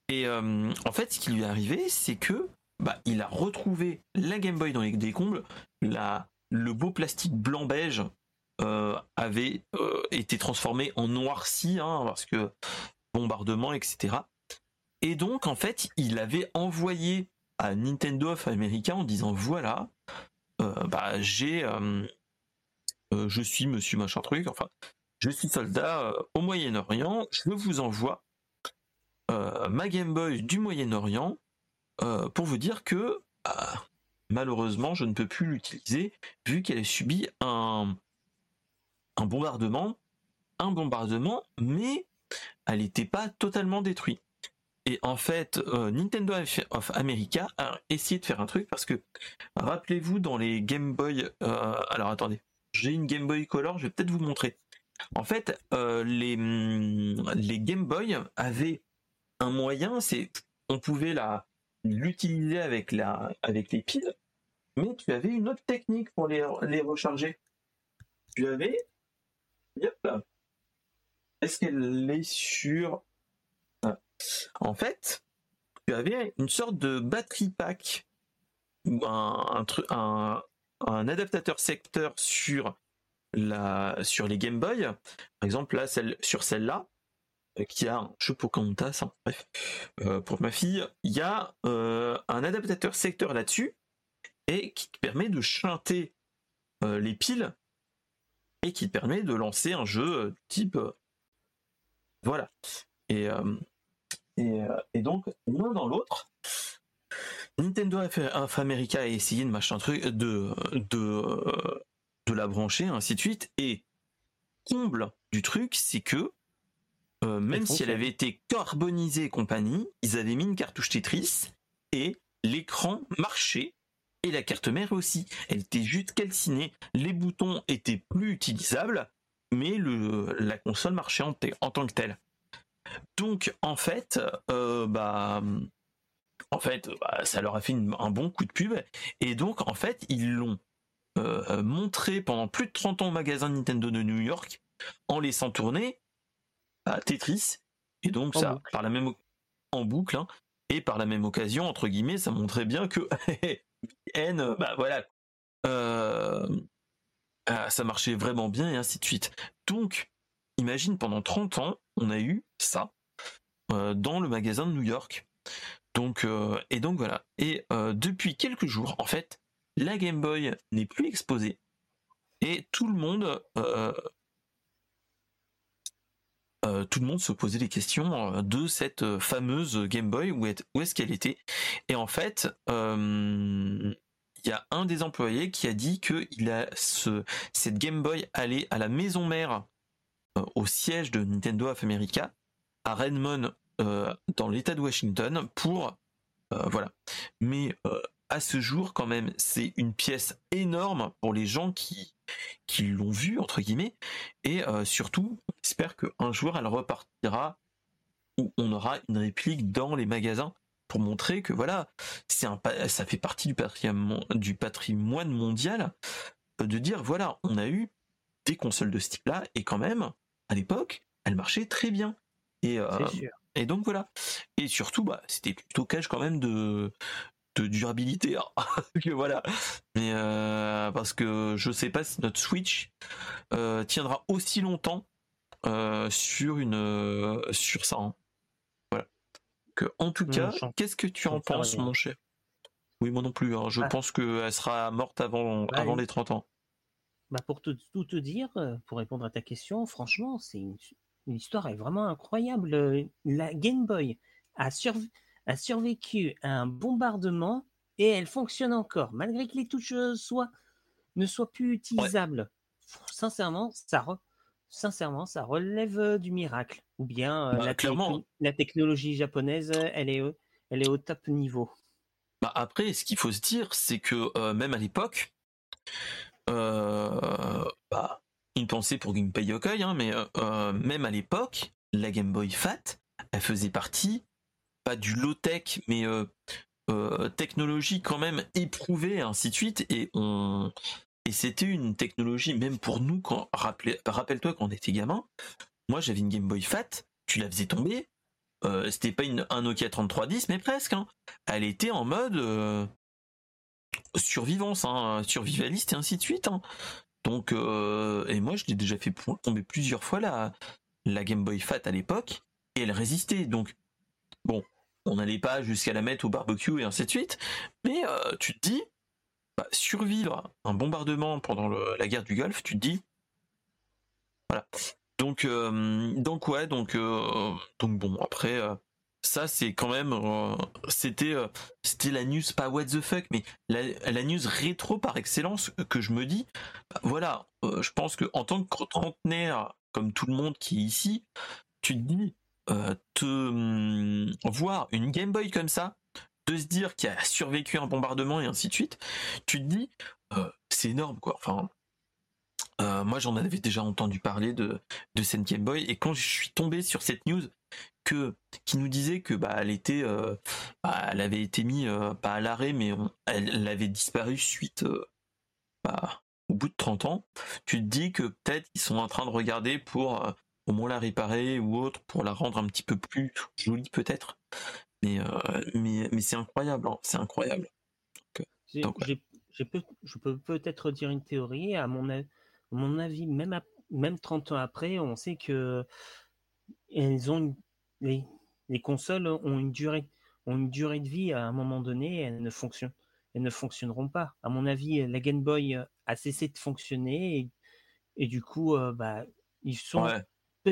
Et en fait, ce qui lui est arrivé, c'est que bah, il a retrouvé la Game Boy dans les décombres, le beau plastique blanc beige euh, avait euh, été transformé en noirci hein, parce que bombardement etc et donc en fait il avait envoyé à Nintendo of America en disant voilà euh, bah j'ai je suis monsieur machin truc enfin je suis soldat au Moyen-Orient je vous envoie ma Game Boy du Moyen-Orient pour vous dire que bah, malheureusement, je ne peux plus l'utiliser vu qu'elle a subi un, bombardement, un bombardement, mais elle n'était pas totalement détruite. Et en fait, euh, Nintendo of America a essayé de faire un truc parce que, rappelez-vous, dans les Game Boy, euh, alors attendez, j'ai une Game Boy Color, je vais peut-être vous montrer. En fait, euh, les, les Game Boy avaient un moyen, c'est on pouvait la, l'utiliser avec, la, avec les piles, mais tu avais une autre technique pour les, les recharger. Tu avais. Est-ce qu'elle est sur. Ah. En fait, tu avais une sorte de batterie pack ou un, un, un, adaptateur secteur sur, la, sur les Game Boy. Par exemple, là, celle, sur celle-là, qui a un jeu Pocahontas, hein, bref, euh, pour ma fille, il y a euh, un adaptateur secteur là-dessus et qui permet de chanter les piles et qui permet de lancer un jeu type voilà. Et, et, donc l'un dans l'autre Nintendo of America a essayé de machin truc de de de la brancher ainsi de suite et comble du truc c'est que même si elle avait été carbonisée et compagnie, ils avaient mis une cartouche Tetris et l'écran marchait et la carte mère aussi. Elle était juste calcinée, les boutons étaient plus utilisables, mais le, la console marchait en, en tant que telle. Donc en fait, euh, bah, en fait, bah, ça leur a fait un bon coup de pub. Et donc en fait, ils l'ont euh, montré pendant plus de 30 ans au magasin Nintendo de New York en laissant tourner à Tetris. Et donc ça, par la même en boucle, hein, et par la même occasion, entre guillemets, ça montrait bien que N, bah voilà, euh, ah, ça marchait vraiment bien et ainsi de suite. Donc, imagine pendant 30 ans, on a eu ça euh, dans le magasin de New York. Donc, euh, et donc voilà. Et depuis quelques jours, en fait, la Game Boy n'est plus exposée et tout le monde euh, tout le monde se posait des questions euh, de cette euh, fameuse Game Boy, où, est-ce qu'elle était. Et en fait, il y a un des employés qui a dit que cette Game Boy allait à la maison mère au siège de Nintendo of America à Redmond dans l'État de Washington pour voilà. Mais à ce jour, quand même, c'est une pièce énorme pour les gens qui, qui l'ont vue, entre guillemets. Et euh, surtout, j'espère qu'un jour, elle repartira où on aura une réplique dans les magasins pour montrer que voilà, c'est un, ça fait partie du patrimoine, du patrimoine mondial euh, de dire voilà, on a eu des consoles de ce type-là et quand même, à l'époque, elles marchaient très bien. Et, euh, et donc voilà. Et surtout, bah, c'était plutôt cash quand même de, de durabilité. Hein. que voilà. Mais euh, parce que je sais pas si notre Switch euh, tiendra aussi longtemps euh, sur une sur ça. Hein. Voilà. Que en tout cas, qu'est-ce que tu en penses, mon cher? Oui, moi non plus. Hein. Je ah. pense qu'elle sera morte avant bah, avant les 30 ans. Bah pour tout te dire, pour répondre à ta question, franchement, c'est une, une, histoire est vraiment incroyable. La Game Boy a survécu a survécu à un bombardement et elle fonctionne encore, malgré que les touches soient, ne soient plus utilisables. Sincèrement, ça sincèrement, ça relève euh, du miracle. Ou bien euh, bah, la, la, technologie japonaise, elle est, elle est au top niveau. Bah après, ce qu'il faut se dire, c'est que euh, même à l'époque, bah, une pensée pour Gunpei Yokoi, hein, mais même à l'époque, la Game Boy Fat, elle faisait partie du low-tech, mais euh, euh, technologie quand même éprouvée, ainsi de suite. Et on et c'était une technologie, même pour nous, quand rappelle-toi quand on était gamin, moi j'avais une Game Boy Fat, tu la faisais tomber, euh, c'était pas une, un Nokia 3310, mais presque. Hein. Elle était en mode survivance, hein, survivaliste et ainsi de suite. Hein. Donc, et moi je l'ai déjà fait tomber plusieurs fois la, la Game Boy Fat à l'époque, et elle résistait. Donc, bon, on n'allait pas jusqu'à la mettre au barbecue et ainsi de suite, mais euh, tu te dis, bah, survivre un bombardement pendant la guerre du Golfe, tu te dis, voilà. Donc, euh, donc ouais, donc, euh, donc bon, après, ça c'est quand même, c'était, la news pas what the fuck, mais la, news rétro par excellence que je me dis, bah, voilà, je pense que en tant que trentenaire, comme tout le monde qui est ici, tu te dis, euh, te hum, voir une Game Boy comme ça, de se dire qu'il a survécu un bombardement et ainsi de suite, tu te dis euh, c'est énorme quoi. Enfin, euh, moi j'en avais déjà entendu parler de, de cette Game Boy et quand je suis tombé sur cette news que qui nous disait que bah elle était bah, elle avait été mise pas à l'arrêt mais elle, avait disparu suite bah, au bout de 30 ans, tu te dis que peut-être ils sont en train de regarder pour au moins la réparer ou autre pour la rendre un petit peu plus jolie peut-être. Mais, euh, mais, mais c'est incroyable, hein, c'est incroyable. je peux peut-être dire une théorie. À mon, mon avis, même, même 30 ans après, on sait que elles ont les, les, consoles ont une durée ont une durée de vie à un moment donné. Elles ne fonctionnent elles ne fonctionneront pas. À mon avis, la Game Boy a cessé de fonctionner et, et du coup, euh, bah, ils sont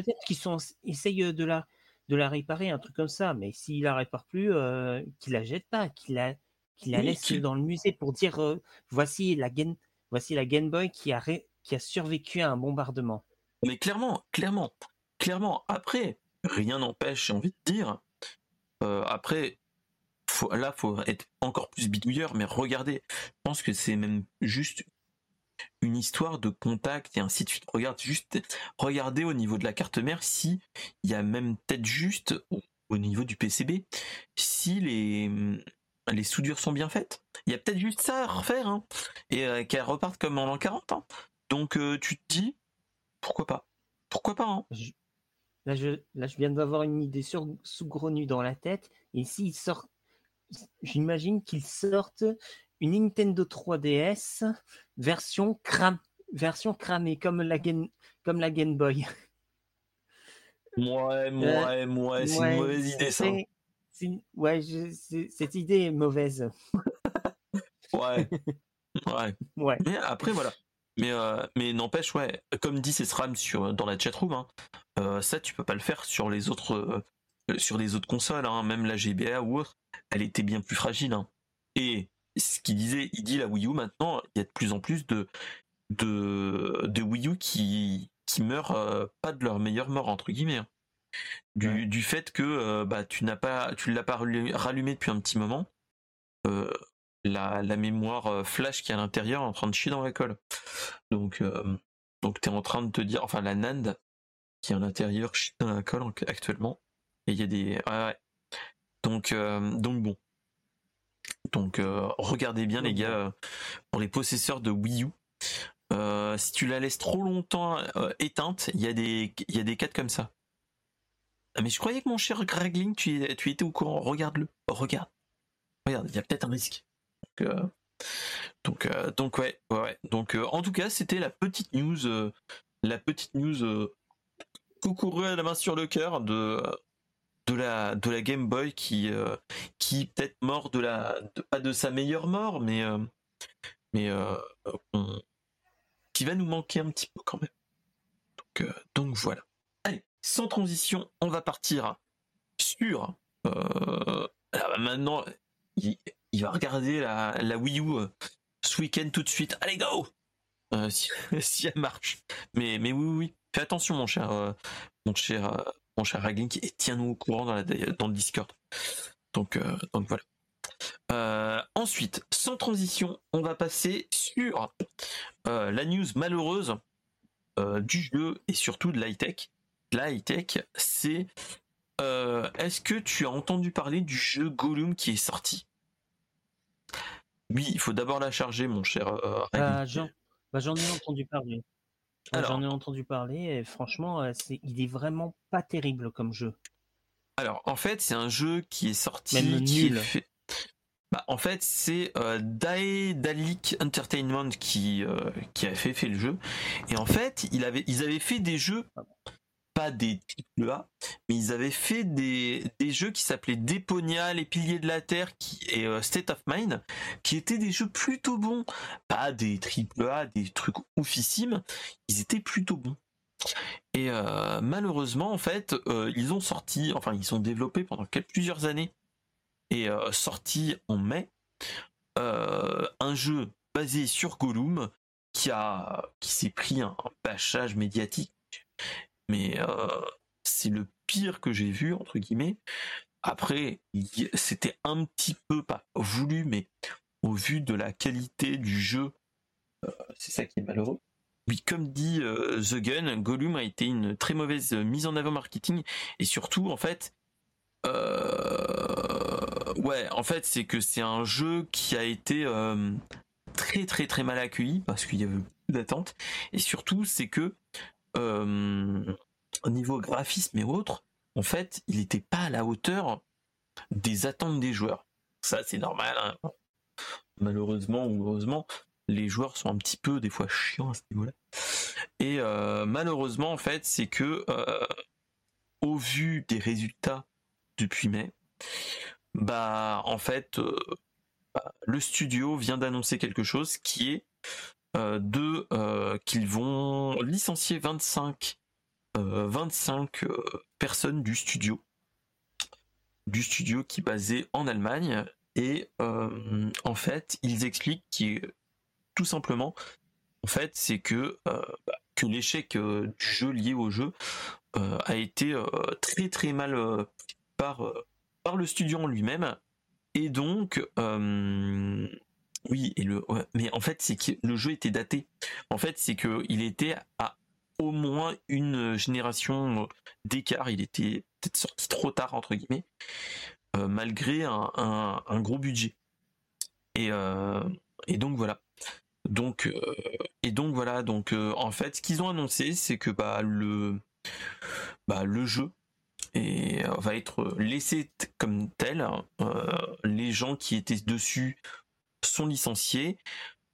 peut-être qu'ils sont essayent de la de la réparer, un truc comme ça. Mais s'il la répare plus, euh, qu'il la jette pas, qu'il la qu'il la laisse dans le musée pour dire euh, voici la Game voici la Game Boy qui a qui a survécu à un bombardement. Mais clairement, clairement, clairement. Après, rien n'empêche, j'ai envie de dire. Euh, après, faut, là, faut être encore plus bidouilleur, mais regardez, je pense que c'est même juste une histoire de contact et ainsi de suite. Regarde juste, regardez au niveau de la carte mère si il y a même peut-être juste au, niveau du PCB si les les soudures sont bien faites. Il y a peut-être juste ça à refaire hein, et euh, qu'elles repartent comme en l'an 40. Hein. Donc euh, tu te dis pourquoi pas? Pourquoi pas hein? Là, je, là, je viens d'avoir une idée sur, sous-grenue dans la tête. Et s'ils sortent, j'imagine qu'ils sortent une Nintendo 3DS version, cram, version cramée, comme la, Game, comme la Game Boy. Ouais, ouais, ouais, c'est une mauvaise idée ça. Ouais, cette idée est mauvaise. ouais. Ouais. ouais. Mais après, voilà. Mais, euh, mais n'empêche, ouais, comme dit SRAM sur, dans la chatroom, hein, euh, ça tu peux pas le faire sur les autres, euh, sur les autres consoles, hein, même la GBA ou autre, elle était bien plus fragile. Hein. Et ce qu'il disait, il dit la Wii U maintenant, il y a de plus en plus de, de, de Wii U qui, qui meurent pas de leur meilleure mort, entre guillemets. Hein. Du, du, fait que bah, tu n'as pas, tu l'as pas rallumé depuis un petit moment. Euh, la, la, mémoire flash qui est à l'intérieur est en train de chier dans la colle. Donc, euh, donc tu es en train de te dire, enfin la NAND qui est à l'intérieur chie dans la colle actuellement. Et il y a des, ouais, Donc, donc bon. Donc regardez bien les gars, pour les possesseurs de Wii U, si tu la laisses trop longtemps éteinte, il y a des, il y a des cas comme ça. Ah, mais je croyais que mon cher Greg tu, tu étais au courant. Regarde-le. regarde. Regarde, il y a peut-être un risque. Donc, euh, donc, euh, donc, ouais, ouais. Donc, euh, en tout cas, c'était la petite news, la petite news coucourue à la main sur le cœur de de la Game Boy qui qui peut-être mort de la pas de sa meilleure mort, mais mais qui va nous manquer un petit peu quand même. Donc, donc voilà sans transition, on va partir sur. Euh, maintenant, il, va regarder la, Wii U euh, ce week-end tout de suite. Allez, go euh, si, elle marche. Mais, mais oui, oui, Fais attention, mon cher, mon cher, mon cher Raglink, et tiens-nous au courant dans, la, le Discord. Donc, donc voilà. ensuite, sans transition, on va passer sur la news malheureuse du jeu et surtout de l'high-tech la high-tech, c'est euh, est-ce que tu as entendu parler du jeu Gollum qui est sorti? Oui, il faut d'abord la charger, mon cher euh, bah, bah, J'en ai entendu parler. J'en ai entendu parler et franchement, euh, il est vraiment pas terrible comme jeu. Alors, en fait, c'est un jeu qui est sorti. nul. Bah, en fait, c'est euh, Dalik Entertainment qui, qui a fait, fait le jeu. Et en fait, il avait, ils avaient fait des jeux pas des triple A, mais ils avaient fait des, jeux qui s'appelaient Deponia, Les Piliers de la Terre et euh, State of Mind, qui étaient des jeux plutôt bons. Pas des triple A, des trucs oufissimes, ils étaient plutôt bons. Et euh, malheureusement, en fait, euh, ils ont sorti, enfin, ils sont développés pendant quelques, plusieurs années et sorti en mai un jeu basé sur Gollum qui qui s'est pris un, un bâchage médiatique mais euh, c'est le pire que j'ai vu entre guillemets. Après, c'était un petit peu pas voulu, mais au vu de la qualité du jeu, euh, c'est ça qui est malheureux. Oui, comme dit euh, The Gun, Gollum a été une très mauvaise mise en avant marketing et surtout en fait, ouais, en fait c'est que c'est un jeu qui a été très très très mal accueilli parce qu'il y avait beaucoup d'attentes et surtout c'est que au niveau graphisme et autres, en fait, il n'était pas à la hauteur des attentes des joueurs. Ça, c'est normal. Hein. Malheureusement ou heureusement, les joueurs sont un petit peu des fois chiants à ce niveau-là. Et euh, malheureusement, en fait, c'est que euh, au vu des résultats depuis mai, bah en fait, bah, le studio vient d'annoncer quelque chose qui est de qu'ils vont licencier 25 25 euh, personnes du studio, du studio qui est basé en Allemagne. Et euh, en fait, ils expliquent qui tout simplement, en fait, c'est que euh, bah, que l'échec du jeu lié au jeu a été très très mal par par le studio en lui-même et donc oui et le mais en fait c'est que le jeu était daté. En fait c'est que il était à au moins une génération d'écart. Il était peut-être sorti trop tard entre guillemets malgré un, gros budget. Et, donc voilà. Donc euh, et donc voilà. Donc euh, en fait ce qu'ils ont annoncé c'est que bah le bah, le jeu euh, va être laissé comme tel. les gens qui étaient dessus sont licenciés.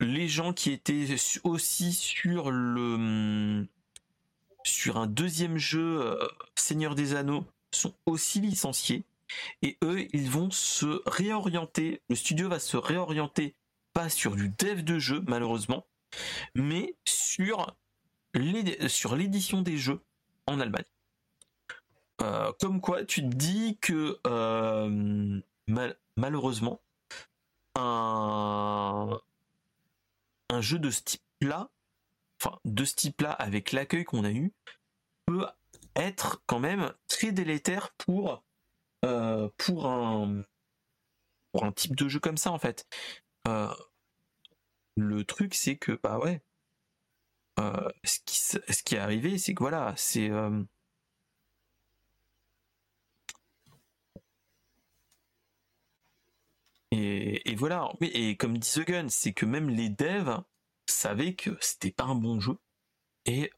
Les gens qui étaient aussi sur le sur un deuxième jeu Seigneur des Anneaux sont aussi licenciés et eux ils vont se réorienter. Le studio va se réorienter pas sur du dev de jeu malheureusement, mais sur l'édition des jeux en Allemagne. Euh, comme quoi, tu te dis que euh, malheureusement, un, un jeu de ce type-là, enfin de ce type-là, avec l'accueil qu'on a eu, peut être quand même très délétère pour euh, pour un pour un type de jeu comme ça en fait. Euh, le truc, c'est que, bah ouais, euh, ce, qui, ce qui est arrivé, c'est que voilà, c'est. Et, voilà, et comme dit The Gun, c'est que même les devs savaient que c'était pas un bon jeu. Et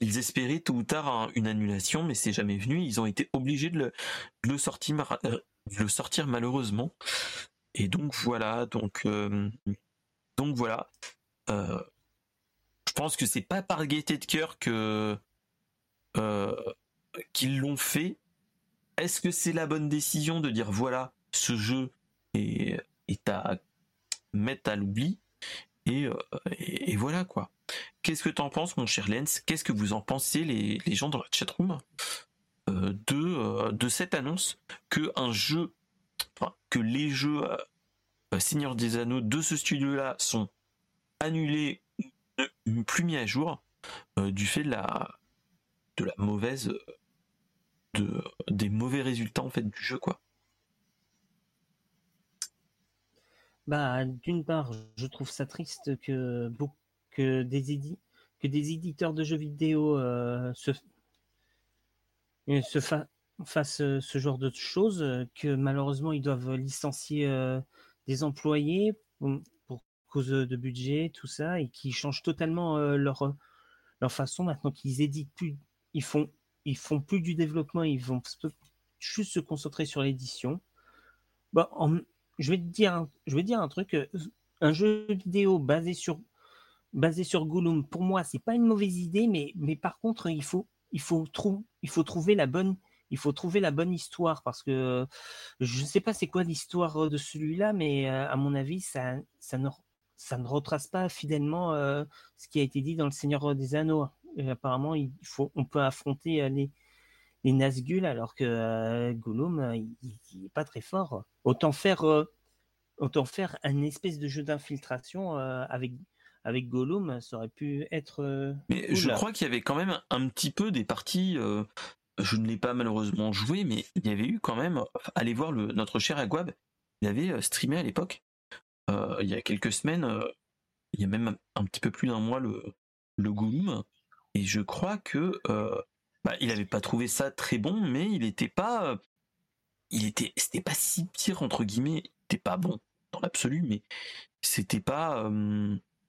ils espéraient tôt ou tard une annulation, mais c'est jamais venu. Ils ont été obligés de le, le sortir, malheureusement. Et donc voilà, donc euh, voilà. Euh, je pense que c'est pas par gaieté de cœur que euh, qu'ils l'ont fait. Est-ce que c'est la bonne décision de dire voilà, ce jeu est à mettre à l'oubli et, et, voilà quoi. Qu'est-ce que t'en penses, mon cher Lens Qu'est-ce que vous en pensez, les, gens dans la chatroom, de, de cette annonce que un jeu que les jeux euh, Seigneur des Anneaux de ce studio-là sont annulés plus mis à jour euh, du fait de la de la mauvaise de des mauvais résultats en fait du jeu quoi. Bah d'une part, je trouve ça triste que que des que des éditeurs de jeux vidéo euh, se se fassent ce genre de choses, que malheureusement ils doivent licencier des employés pour, cause de budget, tout ça, et qui changent totalement euh, leur, leur façon maintenant qu'ils éditent plus, ils font, ils font plus du développement, ils vont juste se concentrer sur l'édition. Bon, je vais te dire, je un truc, euh, un jeu vidéo basé sur basé sur Gollum, pour moi, c'est pas une mauvaise idée, mais, par contre, il faut, trouver la bonne histoire parce que je ne sais pas c'est quoi l'histoire de celui-là, mais à mon avis, ça, ne, retrace pas fidèlement ce qui a été dit dans Le Seigneur des Anneaux. apparemment, il faut, on peut affronter les, les Nazgûl alors que Gollum, il n'est pas très fort. Autant faire, autant faire un espèce de jeu d'infiltration avec avec Gollum, ça aurait pu être. Mais je crois qu'il y avait quand même un petit peu des parties je ne l'ai pas malheureusement joué, mais il y avait eu quand même, allez voir le, notre cher Aguab, il avait euh, streamé à l'époque, euh, il y a quelques semaines, euh, il y a même un, petit peu plus d'un mois le, le Gollum, et je crois que bah, il n'avait pas trouvé ça très bon, mais il n'était pas, il était, c'était pas si pire entre guillemets, il était pas bon dans l'absolu, mais c'était pas,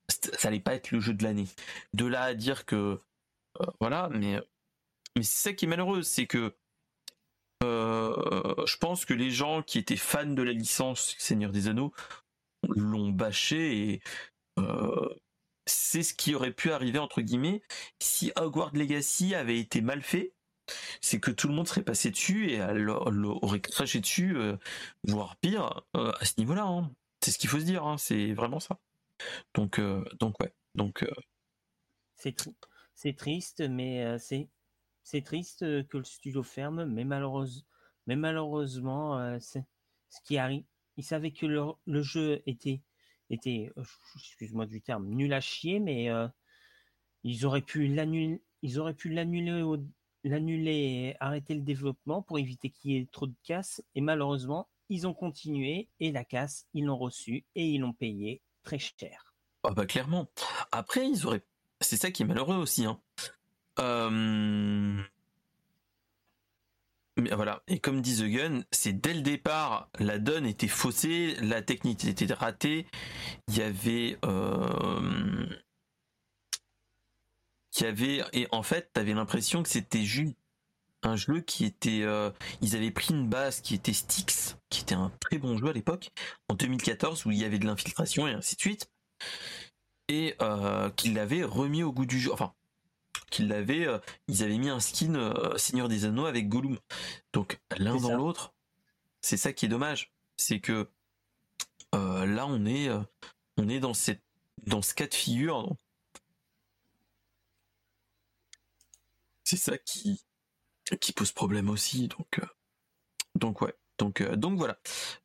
ça allait pas être le jeu de l'année. De là à dire que, voilà, mais mais c'est ça qui est malheureux, c'est que euh, je pense que les gens qui étaient fans de la licence Seigneur des Anneaux l'ont bâché et euh, c'est ce qui aurait pu arriver entre guillemets si Hogwarts Legacy avait été mal fait. C'est que tout le monde serait passé dessus et aurait craché dessus, euh, voire pire, à ce niveau-là. Hein. C'est ce qu'il faut se dire, hein. c'est vraiment ça. Donc, donc ouais, donc. C'est triste, mais c'est c'est triste que le studio ferme, mais, mais malheureusement, c'est ce qui arrive. Ils savaient que le, jeu était, était excuse-moi du terme, nul à chier, mais ils auraient pu l'annuler, ils auraient pu l'annuler et arrêter le développement pour éviter qu'il y ait trop de casse. Et malheureusement, ils ont continué et la casse, ils l'ont reçue et ils l'ont payé très cher. Ah bah clairement. Après, ils auraient. C'est ça qui est malheureux aussi. Hein. Euh, voilà. Et comme dit The Gun, c'est dès le départ, la donne était faussée, la technique était ratée. Il y avait. Euh, il y avait. Et en fait, t'avais l'impression que c'était juste un jeu qui était. Euh, ils avaient pris une base qui était Styx, qui était un très bon jeu à l'époque, en 2014, où il y avait de l'infiltration et ainsi de suite. Et euh, qu'ils l'avaient remis au goût du jeu. Enfin, qu'ils l'avaient. Euh, ils avaient mis un skin euh, Seigneur des Anneaux avec Gollum. Donc, l'un dans l'autre, c'est ça qui est dommage. C'est que là, on est, on est dans, cette, dans ce cas de figure. C'est ça qui, qui pose problème aussi. Donc, euh, donc ouais. Donc, euh, donc voilà.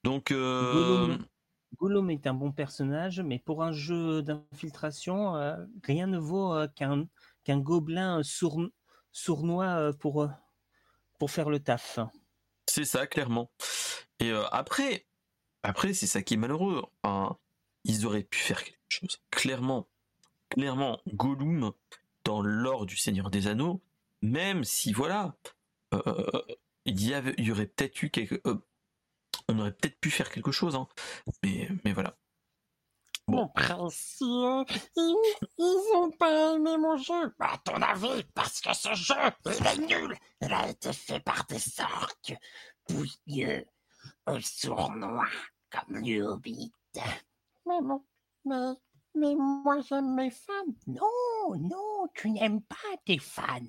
Donc. Euh, Gollum, est un bon personnage, mais pour un jeu d'infiltration, rien ne vaut qu'un qu'un gobelin sournois pour pour faire le taf. C'est ça, clairement. Et après, après c'est ça qui est malheureux. ils auraient pu faire quelque chose. Clairement, clairement, Gollum dans l'or du Seigneur des Anneaux, même si voilà, euh, il y aurait peut-être eu quelque, euh, on aurait peut-être pu faire quelque chose, hein. mais, mais voilà. Mon précieux, ils, ils ont pas aimé mon jeu. À ton avis, parce que ce jeu, il est nul. Il a été fait par des orques bouilleux sournois comme le. Mais bon, mais, mais moi j'aime mes fans. Non, non, tu n'aimes pas tes fans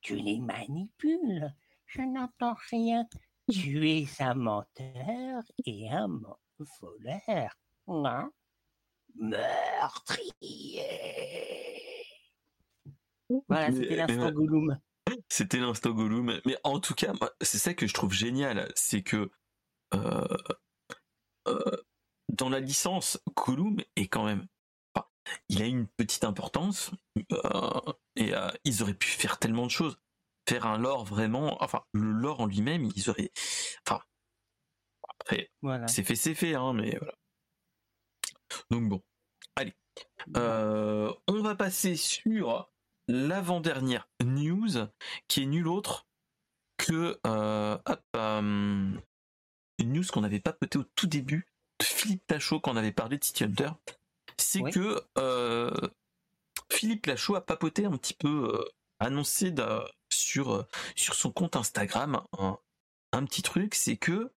tu les manipules. Je n'entends rien. Tu es un menteur et un voleur. Non Meurtrier. Voilà, c'était l'instant Gollum. C'était l'instant Gollum. Mais en tout cas, c'est ça que je trouve génial. C'est que euh, euh, dans la licence, Gollum est quand même il a une petite importance euh, et ils auraient pu faire tellement de choses, faire un lore vraiment, enfin le lore en lui-même, ils auraient, enfin après c'est fait c'est fait hein, mais voilà. Donc bon, allez, euh, on va passer sur l'avant-dernière news qui est nulle autre que une news qu'on n'avait pas peut-être au tout début de Philippe Tachot quand on avait parlé de City Hunter. C'est que euh, Philippe Lachaud a papoté un petit peu, euh, annoncé sur, euh, sur son compte Instagram un, petit truc, c'est que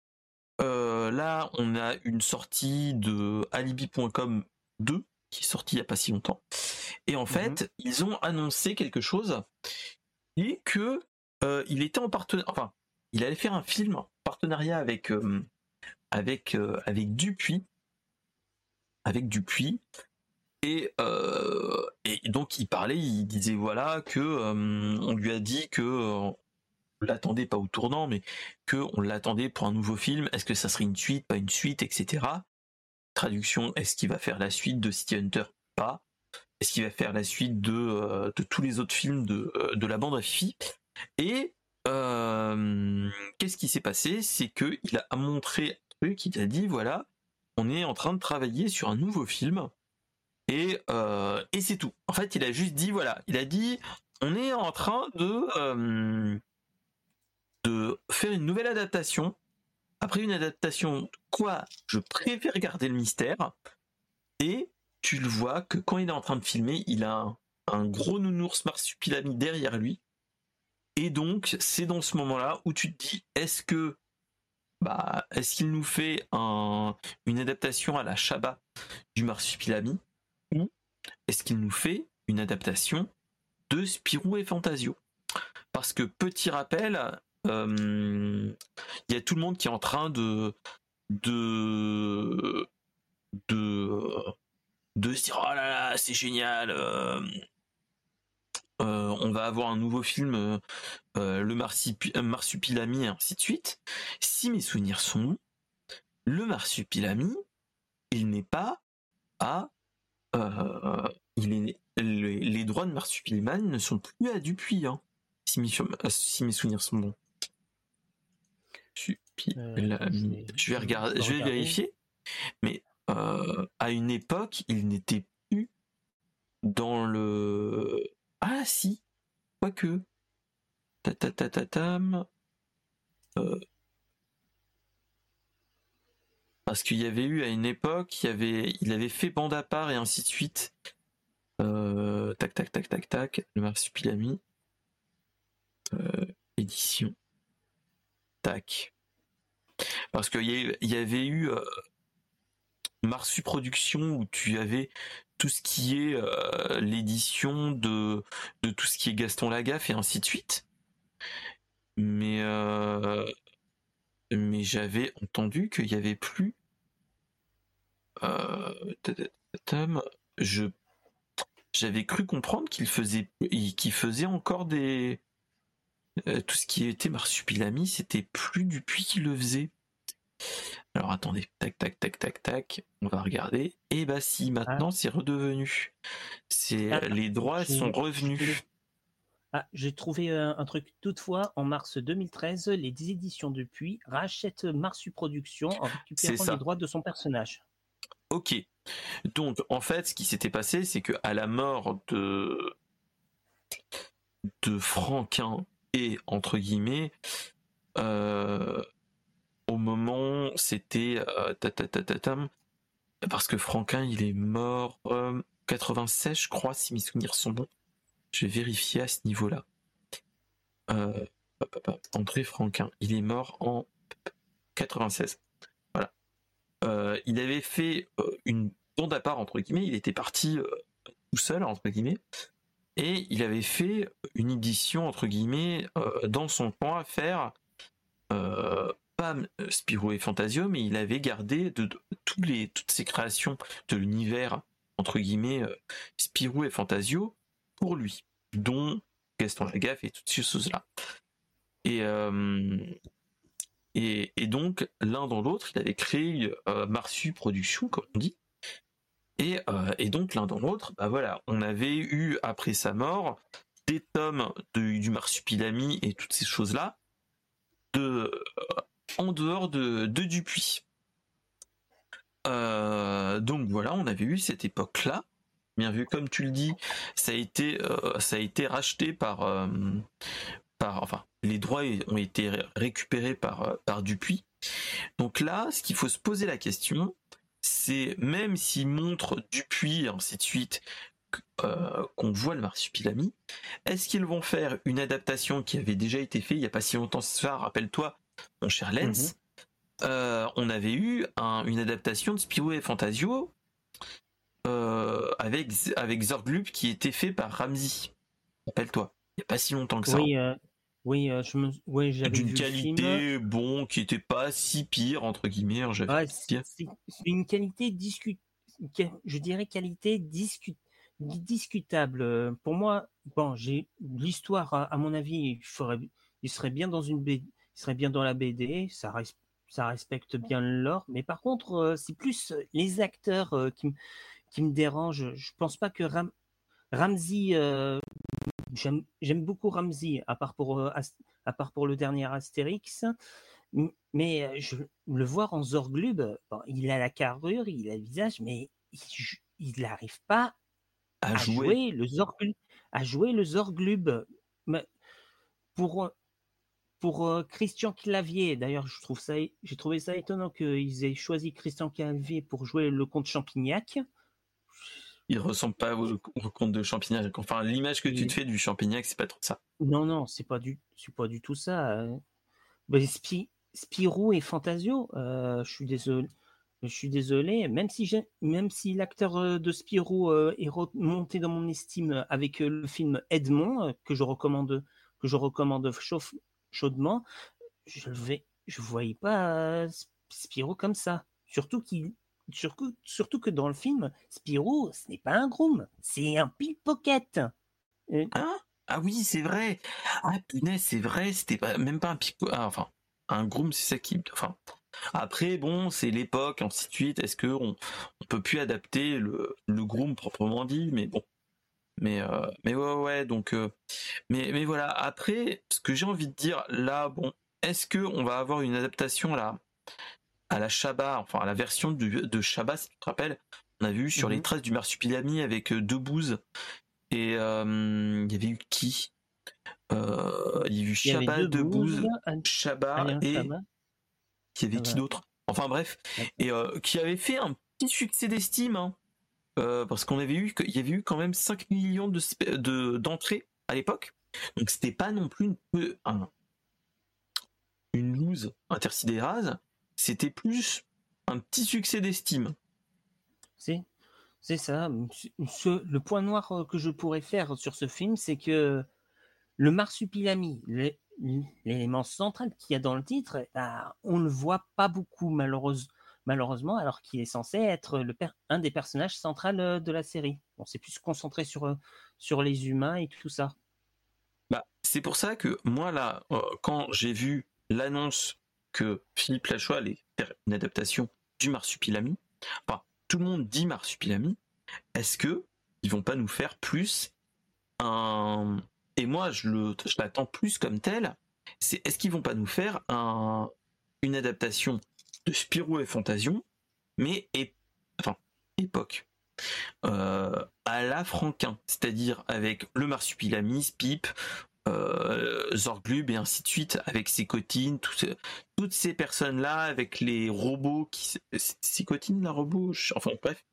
là on a une sortie de alibi.com 2 qui est sortie il n'y a pas si longtemps. Et en fait, mhm. ils ont annoncé quelque chose et que il était en partenariat, enfin, il allait faire un film en partenariat avec avec avec Dupuis avec Dupuis. Et, euh, et donc il parlait, il disait voilà que euh, on lui a dit que euh, l'attendait pas au tournant, mais que on l'attendait pour un nouveau film. Est-ce que ça serait une suite, pas une suite, etc. Traduction est-ce qu'il va faire la suite de City Hunter Pas? Est-ce qu'il va faire la suite de, de tous les autres films de, de la bande à Fifi? Et qu'est-ce qui s'est passé? C'est que il a montré un truc, il a dit voilà on est en train de travailler sur un nouveau film et, euh, et c'est tout. En fait, il a juste dit voilà, il a dit on est en train de euh, de faire une nouvelle adaptation. Après une adaptation, quoi Je préfère garder le mystère. Et tu le vois que quand il est en train de filmer, il a un, gros nounours marsupilami derrière lui. Et donc, c'est dans ce moment-là où tu te dis, est-ce que bah, est-ce qu'il nous fait une adaptation à la Shabbat du Marsupilami ou est-ce qu'il nous fait une adaptation de Spirou et Fantasio? Parce que petit rappel, il y a tout le monde qui est en train de de de, se dire oh là là c'est génial euh, euh, on va avoir un nouveau film, euh, euh, le Marsupilami, et ainsi de suite. Si mes souvenirs sont bons, le Marsupilami, il n'est pas à... il est, les, droits de Marsupilami ne sont plus à Dupuis, hein, si mes souvenirs sont bons. Marsupilami. je vais regarder, je vais vérifier. Mais à une époque, il n'était plus dans le. Ah si, quoique. Tatatatam. Euh, parce qu'il y avait eu à une époque, il, avait, il avait fait bande à part et ainsi de suite. Euh, tac, tac, tac, tac, tac. Le Marsupilami. Euh, édition. Tac. Parce qu'il y, y, avait eu euh, Marsu où tu avais tout ce qui est euh, l'édition de, tout ce qui est Gaston Lagaffe et ainsi de suite. Mais, mais j'avais entendu qu'il n'y avait plus euh, j'avais cru comprendre qu'il faisait qu'il faisait encore des euh, tout ce qui était marsupilami, c'était plus depuis qu'il le faisait. Alors attendez, tac tac tac tac tac, on va regarder. Et bah si, maintenant ah. c'est redevenu. C'est ah, les droits sont revenus. Ah, j'ai trouvé un, un, truc. Toutefois, en mars 2013, les éditions depuis rachètent Marsu Productions en récupérant les droits de son personnage. Ok. Donc, en fait, ce qui s'était passé, c'est que à la mort de de Franquin et entre guillemets, euh, c'était euh, parce que Franquin, il est mort 96, euh, je crois, si mes souvenirs sont bons. Je vais vérifier à ce niveau-là. André Franquin, il est mort en 96. Euh, il avait fait euh, une bande à part entre guillemets, il était parti euh, tout seul entre guillemets, et il avait fait une édition entre guillemets dans son coin à faire pas Spirou et Fantasio, mais il avait gardé de, tous les, toutes ses créations de l'univers entre guillemets Spirou et Fantasio pour lui, dont Gaston Lagaffe et toutes ces choses-là. Et, et, donc, l'un dans l'autre, il avait créé euh, Marsu Productions, comme on dit. Et, euh, donc, l'un dans l'autre, bah voilà, on avait eu, après sa mort, des tomes du Marsupilami et toutes ces choses-là, de, euh, en dehors de, de Dupuis. donc voilà, on avait eu cette époque-là. Bien vu, comme tu le dis, ça a été, ça a été racheté par, par, enfin, les droits ont été récupérés par, euh, par Dupuis. Donc là, ce qu'il faut se poser la question, c'est même s'ils montrent Dupuis et ainsi de suite, euh, qu'on voit le marsupilami, est-ce qu'ils vont faire une adaptation qui avait déjà été faite il n'y a pas si longtemps ça, rappelle-toi, mon cher Lens, mhm. euh, on avait eu une adaptation de Spirou et Fantasio avec, avec Zorglub qui était fait par Ramsey. Rappelle-toi, il n'y a pas si longtemps que ça. Oui, oui, euh, je me, oui, j'avais d'une qualité bon qui était pas si pire entre guillemets. Hein, c'est une qualité discute, je dirais qualité discutable. Pour moi, bon, j'ai l'histoire à, mon avis, il il serait bien dans une BD, serait bien dans la BD, ça ça respecte bien l'or, mais par contre, euh, c'est plus les acteurs euh, qui, qui me dérangent. Je pense pas que Ram, Ramsey J'aime beaucoup Ramsey, à part pour, euh, à part pour le dernier Astérix. Mais euh, je, le voir en Zorglub, il a la carrure, il a le visage, mais il n'arrive pas à, jouer. le Zorglub. À jouer le Zorglub. Pour, pour euh, Christian Clavier, d'ailleurs, je trouve ça, j'ai trouvé ça étonnant qu'ils aient choisi Christian Clavier pour jouer le comte Champignac il ressemble pas au, conte de Champignac. Enfin, l'image que tu te fais du Champignac, c'est pas trop ça. Non, non, c'est pas du, c'est pas du tout ça. Bah, Spirou et Fantasio, euh, je suis désolé. Je suis désolé, même si même si l'acteur euh, de Spirou euh, est remonté dans mon estime avec le film Edmond que je recommande que je recommande chaudement, je vais je voyais pas Spirou comme ça. Surtout qu'il Surtout, surtout que dans le film, Spirou, ce n'est pas un groom, c'est un pickpocket. Euh, hein ah oui, c'est vrai. Ah punaise, c'est vrai, c'était même pas un pickpocket. Ah, enfin, un groom, c'est ça qui. Enfin. Après, bon, c'est l'époque, ainsi de suite. Est-ce qu'on on peut plus adapter le, le groom proprement dit? Mais bon. Mais mais ouais ouais donc mais mais voilà. Après ce que j'ai envie de dire là bon est-ce que on va avoir une adaptation à la à la Shaba enfin à la version de Shaba si tu te rappelles? On a vu sur les mhm. traces du marsupilami avec deux bouses et il y avait eu qui? Euh, il y a eu Shaba, Debouze, Shaba et il y avait qui d'autre? Enfin bref, et euh, qui avait fait un petit succès d'estime, hein. Euh, parce qu'on avait eu, il y avait eu quand même 5 millions de d'entrées à l'époque, donc c'était pas non plus une un, une loose intersidérase, c'était plus un petit succès d'estime. C'est c'est ça. le point noir que je pourrais faire sur ce film, c'est que le marsupilami, l'élément central qu'il y a dans le titre, bah, on ne le voit pas beaucoup malheureusement, alors qu'il est censé être le un des personnages centraux euh, de la série. On s'est plus concentré sur, euh, sur les humains et tout ça. Bah, c'est pour ça que moi, là, euh, quand j'ai vu l'annonce que Philippe Lachois allait faire une adaptation du Marsupilami, enfin, tout le monde dit Marsupilami, est-ce que ils vont pas nous faire plus un, et moi je l'attends plus comme tel, c'est est-ce qu'ils vont pas nous faire un, une adaptation de Spirou et Fantasion, mais enfin époque euh, à la Franquin, c'est-à-dire avec le Marsupilami, Pipe, euh, Zorglub et ainsi de suite, avec ses cotines, toutes ces personnes-là, avec les robots qui. C'est cotines la robot? Enfin bref.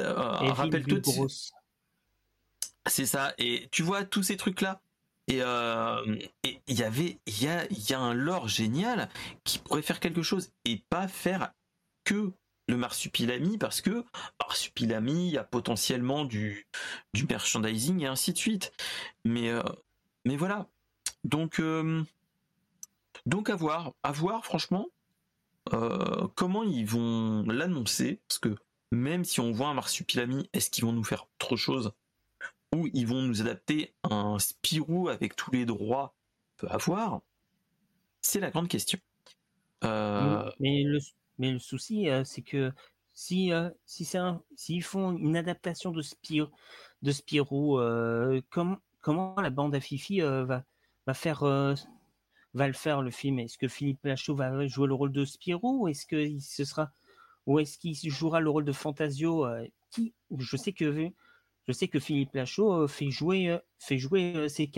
Euh, Rappelle-toi c'est ça. Et tu vois tous ces trucs là. Et euh, il y avait, il y a, un lore génial qui pourrait faire quelque chose et pas faire que le marsupilami parce que marsupilami, il y a potentiellement du, du merchandising et ainsi de suite. Mais, euh, mais voilà. Donc, euh, donc à voir, à voir franchement comment ils vont l'annoncer parce que même si on voit un marsupilami, est-ce qu'ils vont nous faire autre chose où ils vont nous adapter un Spirou avec tous les droits qu'on peut avoir C'est la grande question. Euh, mais, le, souci, euh, c'est que si, euh, si s'ils font une adaptation de, Spirou, de Spirou comment la bande à Fifi va, va, faire, va le faire le film? Est-ce que Philippe Lachaud va jouer le rôle de Spirou ou est-ce que ce sera ou est-ce qu'il jouera le rôle de Fantasio qui je sais que je sais que Philippe Lachaud euh, fait jouer, euh, fait jouer euh, ses,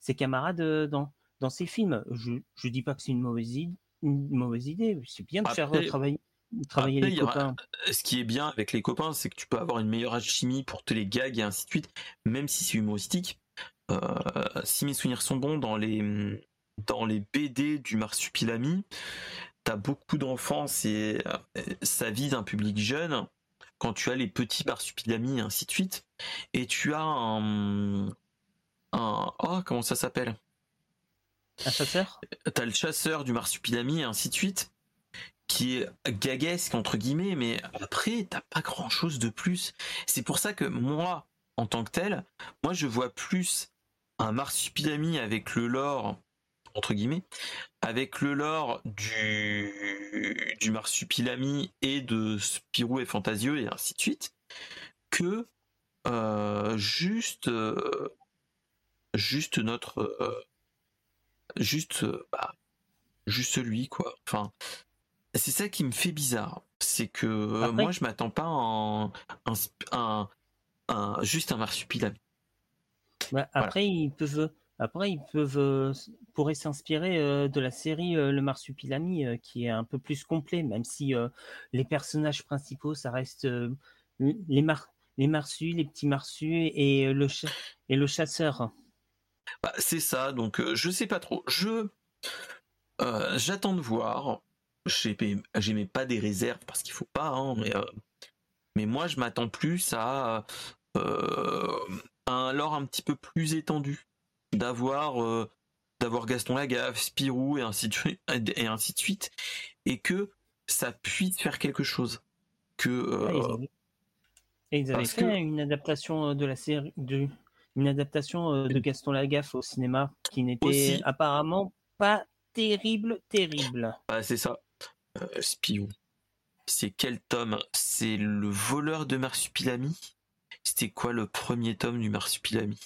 ses camarades dans, dans ses films. Je ne dis pas que c'est une mauvaise, idée, une mauvaise idée. C'est bien de faire travailler, travailler les copains. ce qui est bien avec les copains, c'est que tu peux avoir une meilleure alchimie pour tous les gags et ainsi de suite, même si c'est humoristique. si mes souvenirs sont bons, dans les, dans les BD du Marsupilami, t'as beaucoup d'enfants, et ça vise un public jeune quand tu as les petits marsupilami et ainsi de suite. Et tu as un, un oh comment ça s'appelle? Un chasseur? T'as le chasseur du marsupilami et ainsi de suite qui est gaguesque entre guillemets, mais après t'as pas grand chose de plus. C'est pour ça que moi, en tant que tel, moi je vois plus un marsupilami avec le lore entre guillemets, avec le lore du, du Marsupilami et de Spirou et Fantasio et ainsi de suite, que euh, juste, euh, juste notre, euh, juste, bah, juste lui quoi. Enfin, c'est ça qui me fait bizarre, c'est que moi je m'attends pas à un, un, juste un Marsupilami. Bah, après, ils peuvent après, ils peuvent euh, pourraient s'inspirer euh, de la série euh, Le Marsupilami, qui est un peu plus complet, même si les personnages principaux, ça reste les, mar les marsus, les petits marsus et le, chasseur. Bah, c'est ça, donc je sais pas trop. Je j'attends de voir. J'aimais pas des réserves parce qu'il faut pas, hein, mais, mais moi je m'attends plus à un lore un petit peu plus étendu d'avoir euh, d'avoir Gaston Lagaffe, Spirou et ainsi de suite, et ainsi de suite, et que ça puisse faire quelque chose. Que euh, et ils avaient fait une adaptation euh, de la série, de, une adaptation de Gaston Lagaffe au cinéma qui n'était apparemment pas terrible, terrible. Ah, c'est ça. Spirou. C'est quel tome? C'est le voleur de Marsupilami? C'était quoi le premier tome du Marsupilami?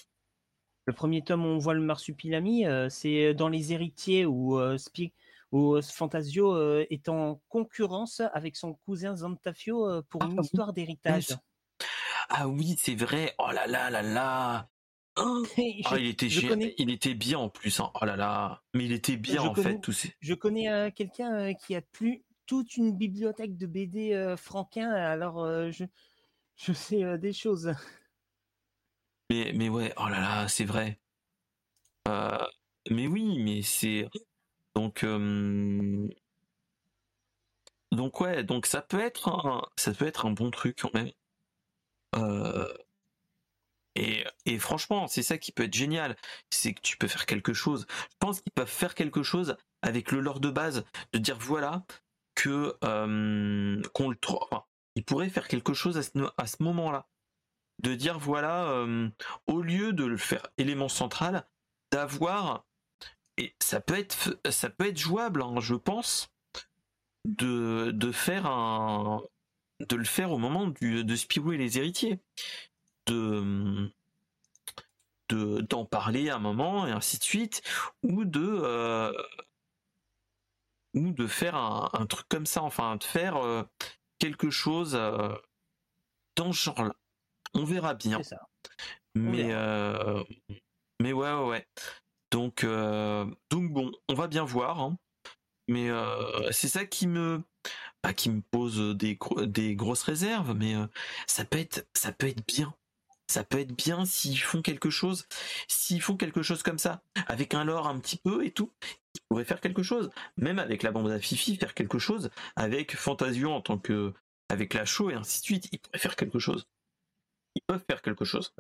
Le premier tome où on voit le Marsupilami, euh, c'est dans Les Héritiers où, euh, Spi- où euh, Fantasio euh, est en concurrence avec son cousin Zantafio euh, pour Ah une oui. histoire d'héritage. Ah oui, c'est vrai. Oh là là là là. Oh, Ah, il était je gé- connais- il était bien en plus. hein. Oh là là. Mais il était bien Je en connais- fait. Tous ces... je connais euh, quelqu'un euh, qui a plus toute une bibliothèque de BD euh, franquin, alors euh, je, je sais euh, des choses. Mais, mais ouais, oh là là, c'est vrai. Euh, mais oui, mais c'est. Donc. euh, Donc ouais, donc ça peut être un, ça peut être un bon truc quand même. Euh, Et, et franchement, c'est ça qui peut être génial, c'est que tu peux faire quelque chose. Je pense qu'ils peuvent faire quelque chose avec le lore de base, de dire voilà que qu'on le tro- enfin, ils pourraient faire quelque chose à ce, à ce moment-là, de dire voilà euh, au lieu de le faire élément central, d'avoir et ça peut être ça peut être jouable, hein, je pense, de de faire un de le faire au moment du, de Spirou et les héritiers de de d'en parler à un moment et ainsi de suite ou de euh, ou de faire un, truc comme ça enfin de faire euh, quelque chose dans ce genre là on verra bien. Ça. mais verra. euh, mais ouais ouais ouais. Donc euh, donc bon on va bien voir hein. mais euh, c'est ça qui me bah, qui me pose des gro- des grosses réserves mais euh, ça peut être ça peut être bien. Ça peut être bien s'ils font quelque chose s'ils font quelque chose comme ça. Avec un lore un petit peu et tout ils pourraient faire quelque chose. Même avec la bande à Fifi faire quelque chose. Avec Fantasio en tant que avec la show et ainsi de suite ils pourraient faire quelque chose ils peuvent faire quelque chose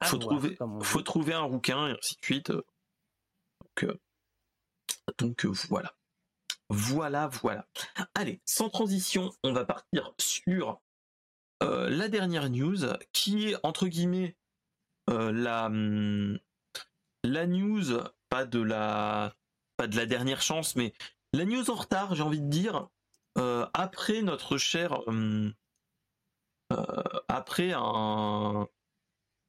À faut voir, trouver, faut trouver un rouquin et ainsi de suite. Donc, euh, donc euh, voilà. Voilà, voilà. Allez, sans transition, on va partir sur euh, la dernière news qui est entre guillemets la hum, la news pas de la pas de la dernière chance mais la news en retard j'ai envie de dire après notre cher euh, après un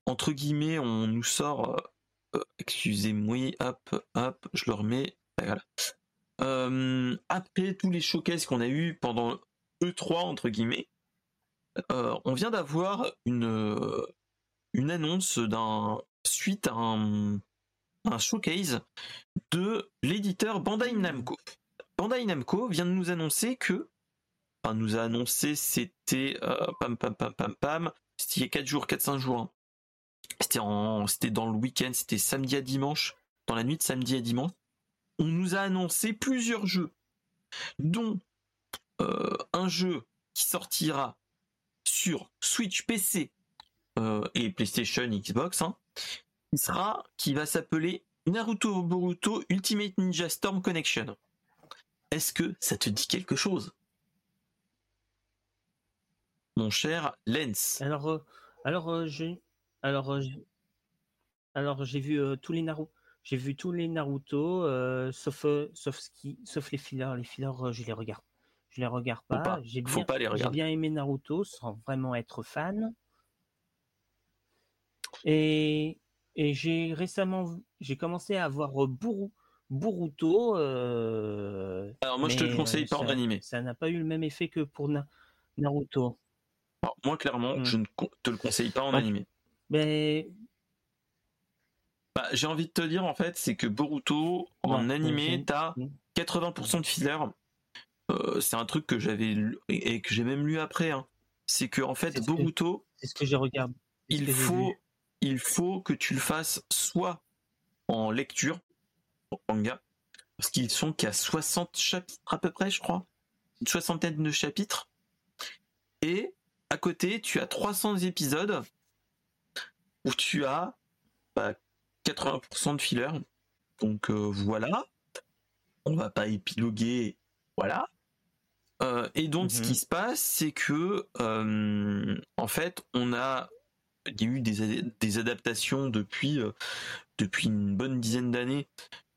entre guillemets, on nous sort. euh, euh, Excusez-moi, hop, hop, je le remets. Euh, après tous les showcases qu'on a eu pendant E3 entre guillemets, euh, on vient d'avoir une euh, une annonce suite à un, un showcase de l'éditeur Bandai Namco. Bandai Namco vient de nous annoncer que, enfin nous a annoncé, c'était euh, pam pam pam pam pam, c'était il y a 4 jours, 4-5 jours. hein. C'était en, c'était dans le week-end, c'était samedi à dimanche, dans la nuit de samedi à dimanche. On nous a annoncé plusieurs jeux, dont euh, un jeu qui sortira sur Switch, PC euh, et PlayStation, Xbox, hein, qui sera, qui va s'appeler Naruto Boruto Ultimate Ninja Storm Connection. Est-ce que ça te dit quelque chose, mon cher Lens Alors, euh, alors euh, j'ai, alors, euh, alors j'ai vu euh, tous les Naruto, j'ai vu tous les Naruto, euh, sauf, euh, sauf ce qui, sauf les fillers. Les fillers, euh, je les regarde, je les regarde pas. pas, J'ai faut bien, pas les j'ai regarder. bien aimé Naruto sans vraiment être fan. Et, et j'ai récemment, j'ai commencé à voir euh, Buru- Boruto. euh, Alors moi je te le conseille euh, pas en ça- animé. Ça n'a pas eu le même effet que pour Na- Naruto. Alors, moi clairement Mm. je ne te le conseille pas en Donc, animé. Mais Bah, j'ai envie de te dire en fait c'est que Boruto en animé je- t'as Mm. 80% de filler. Euh, c'est un truc que j'avais lu et que j'ai même lu après. hein. C'est que en fait Boruto c'est ce que c'est ce il faut il faut que tu le fasses soit en lecture en manga parce qu'ils sont qu'à 60 chapitres à peu près je crois une soixantaine de chapitres et à côté tu as 300 épisodes où tu as bah, 80% de filler donc euh, voilà on va pas épiloguer voilà Euh, et donc ce Mhm. qui se passe c'est que euh, en fait on a il y a eu des, des adaptations depuis, depuis une bonne dizaine d'années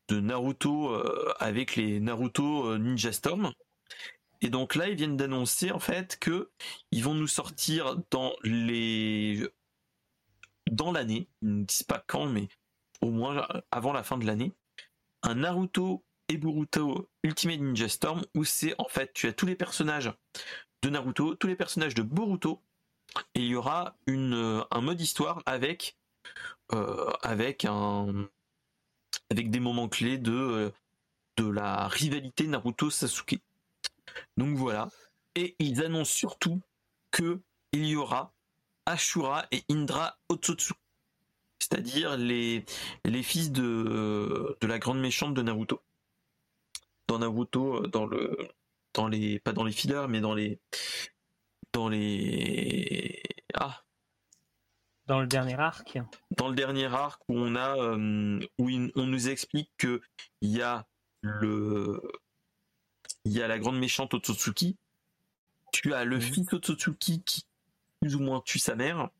de Naruto avec les Naruto Ninja Storm. Et donc là, ils viennent d'annoncer en fait que ils vont nous sortir dans les dans l'année, ils ne disent pas quand, mais au moins avant la fin de l'année, un Naruto et Boruto Ultimate Ninja Storm où c'est en fait tu as tous les personnages de Naruto, tous les personnages de Boruto et il y aura une un mode histoire avec euh, avec un avec des moments clés de de la rivalité Naruto Sasuke. Donc voilà. Et ils annoncent surtout que il y aura Ashura et Indra Otsutsu. C'est-à-dire les, les fils de, de la grande méchante de Naruto. Dans Naruto, dans le. Dans les. Pas dans les fillers, mais dans les. Dans les. Ah, Dans le dernier arc. dans le dernier arc où on a euh, où il- on nous explique que il y a le il y a la grande méchante Otsutsuki tu as le Mhm. fils Otsutsuki qui plus ou moins tue sa mère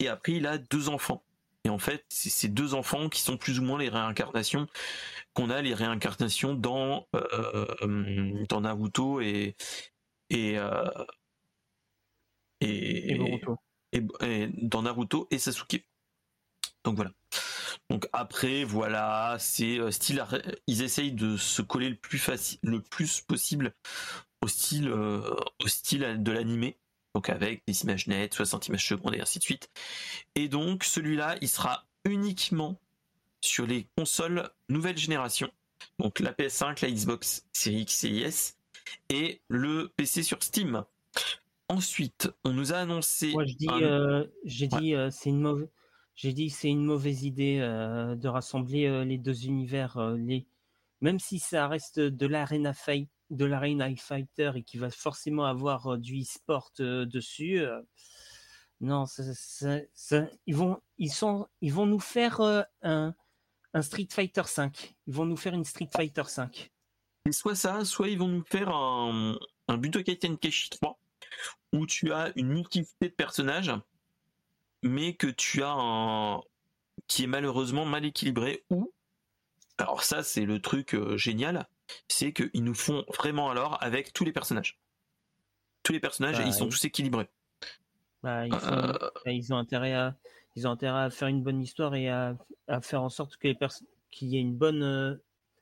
et après il a deux enfants et en fait c'est ces deux enfants qui sont plus ou moins les réincarnations qu'on a les réincarnations dans euh, euh, dans Naruto et et euh, et, et dans Naruto et Sasuke. Donc voilà. Donc après voilà, c'est euh, style ar- ils essayent de se coller le plus facile le plus possible au style euh, au style de l'animé. Donc avec des images nettes, 60 images secondes et ainsi de suite. Et donc celui-là, il sera uniquement sur les consoles nouvelle génération. Donc la PS5, la Xbox Series X et S et le PC sur Steam. Ensuite, on nous a annoncé Moi, je dis, un- euh, j'ai Ouais. dit, euh, c'est une mauvaise. J'ai dit, c'est une mauvaise idée euh, de rassembler euh, les deux univers. euh, les... Même si ça reste de l'arena fight, fighter et qui va forcément avoir du e-sport dessus. Non, ils vont, ils sont, ils vont nous faire un, Street Fighter 5. Ils vont nous faire une Street Fighter 5. C'est soit ça, soit ils vont nous faire un, un Budokai Tenkaichi 3 où tu as une multiplicité de personnages, mais que tu as un qui est malheureusement mal équilibré. Ou alors ça c'est le truc euh, génial, c'est qu'ils nous font vraiment alors avec tous les personnages. Tous les personnages, Bah, ils sont tous équilibrés. Bah, ils, sont- Euh, ils ont intérêt à, ils ont intérêt à faire une bonne histoire et à, à faire en sorte que les personnes, qu'il y ait une bonne, euh,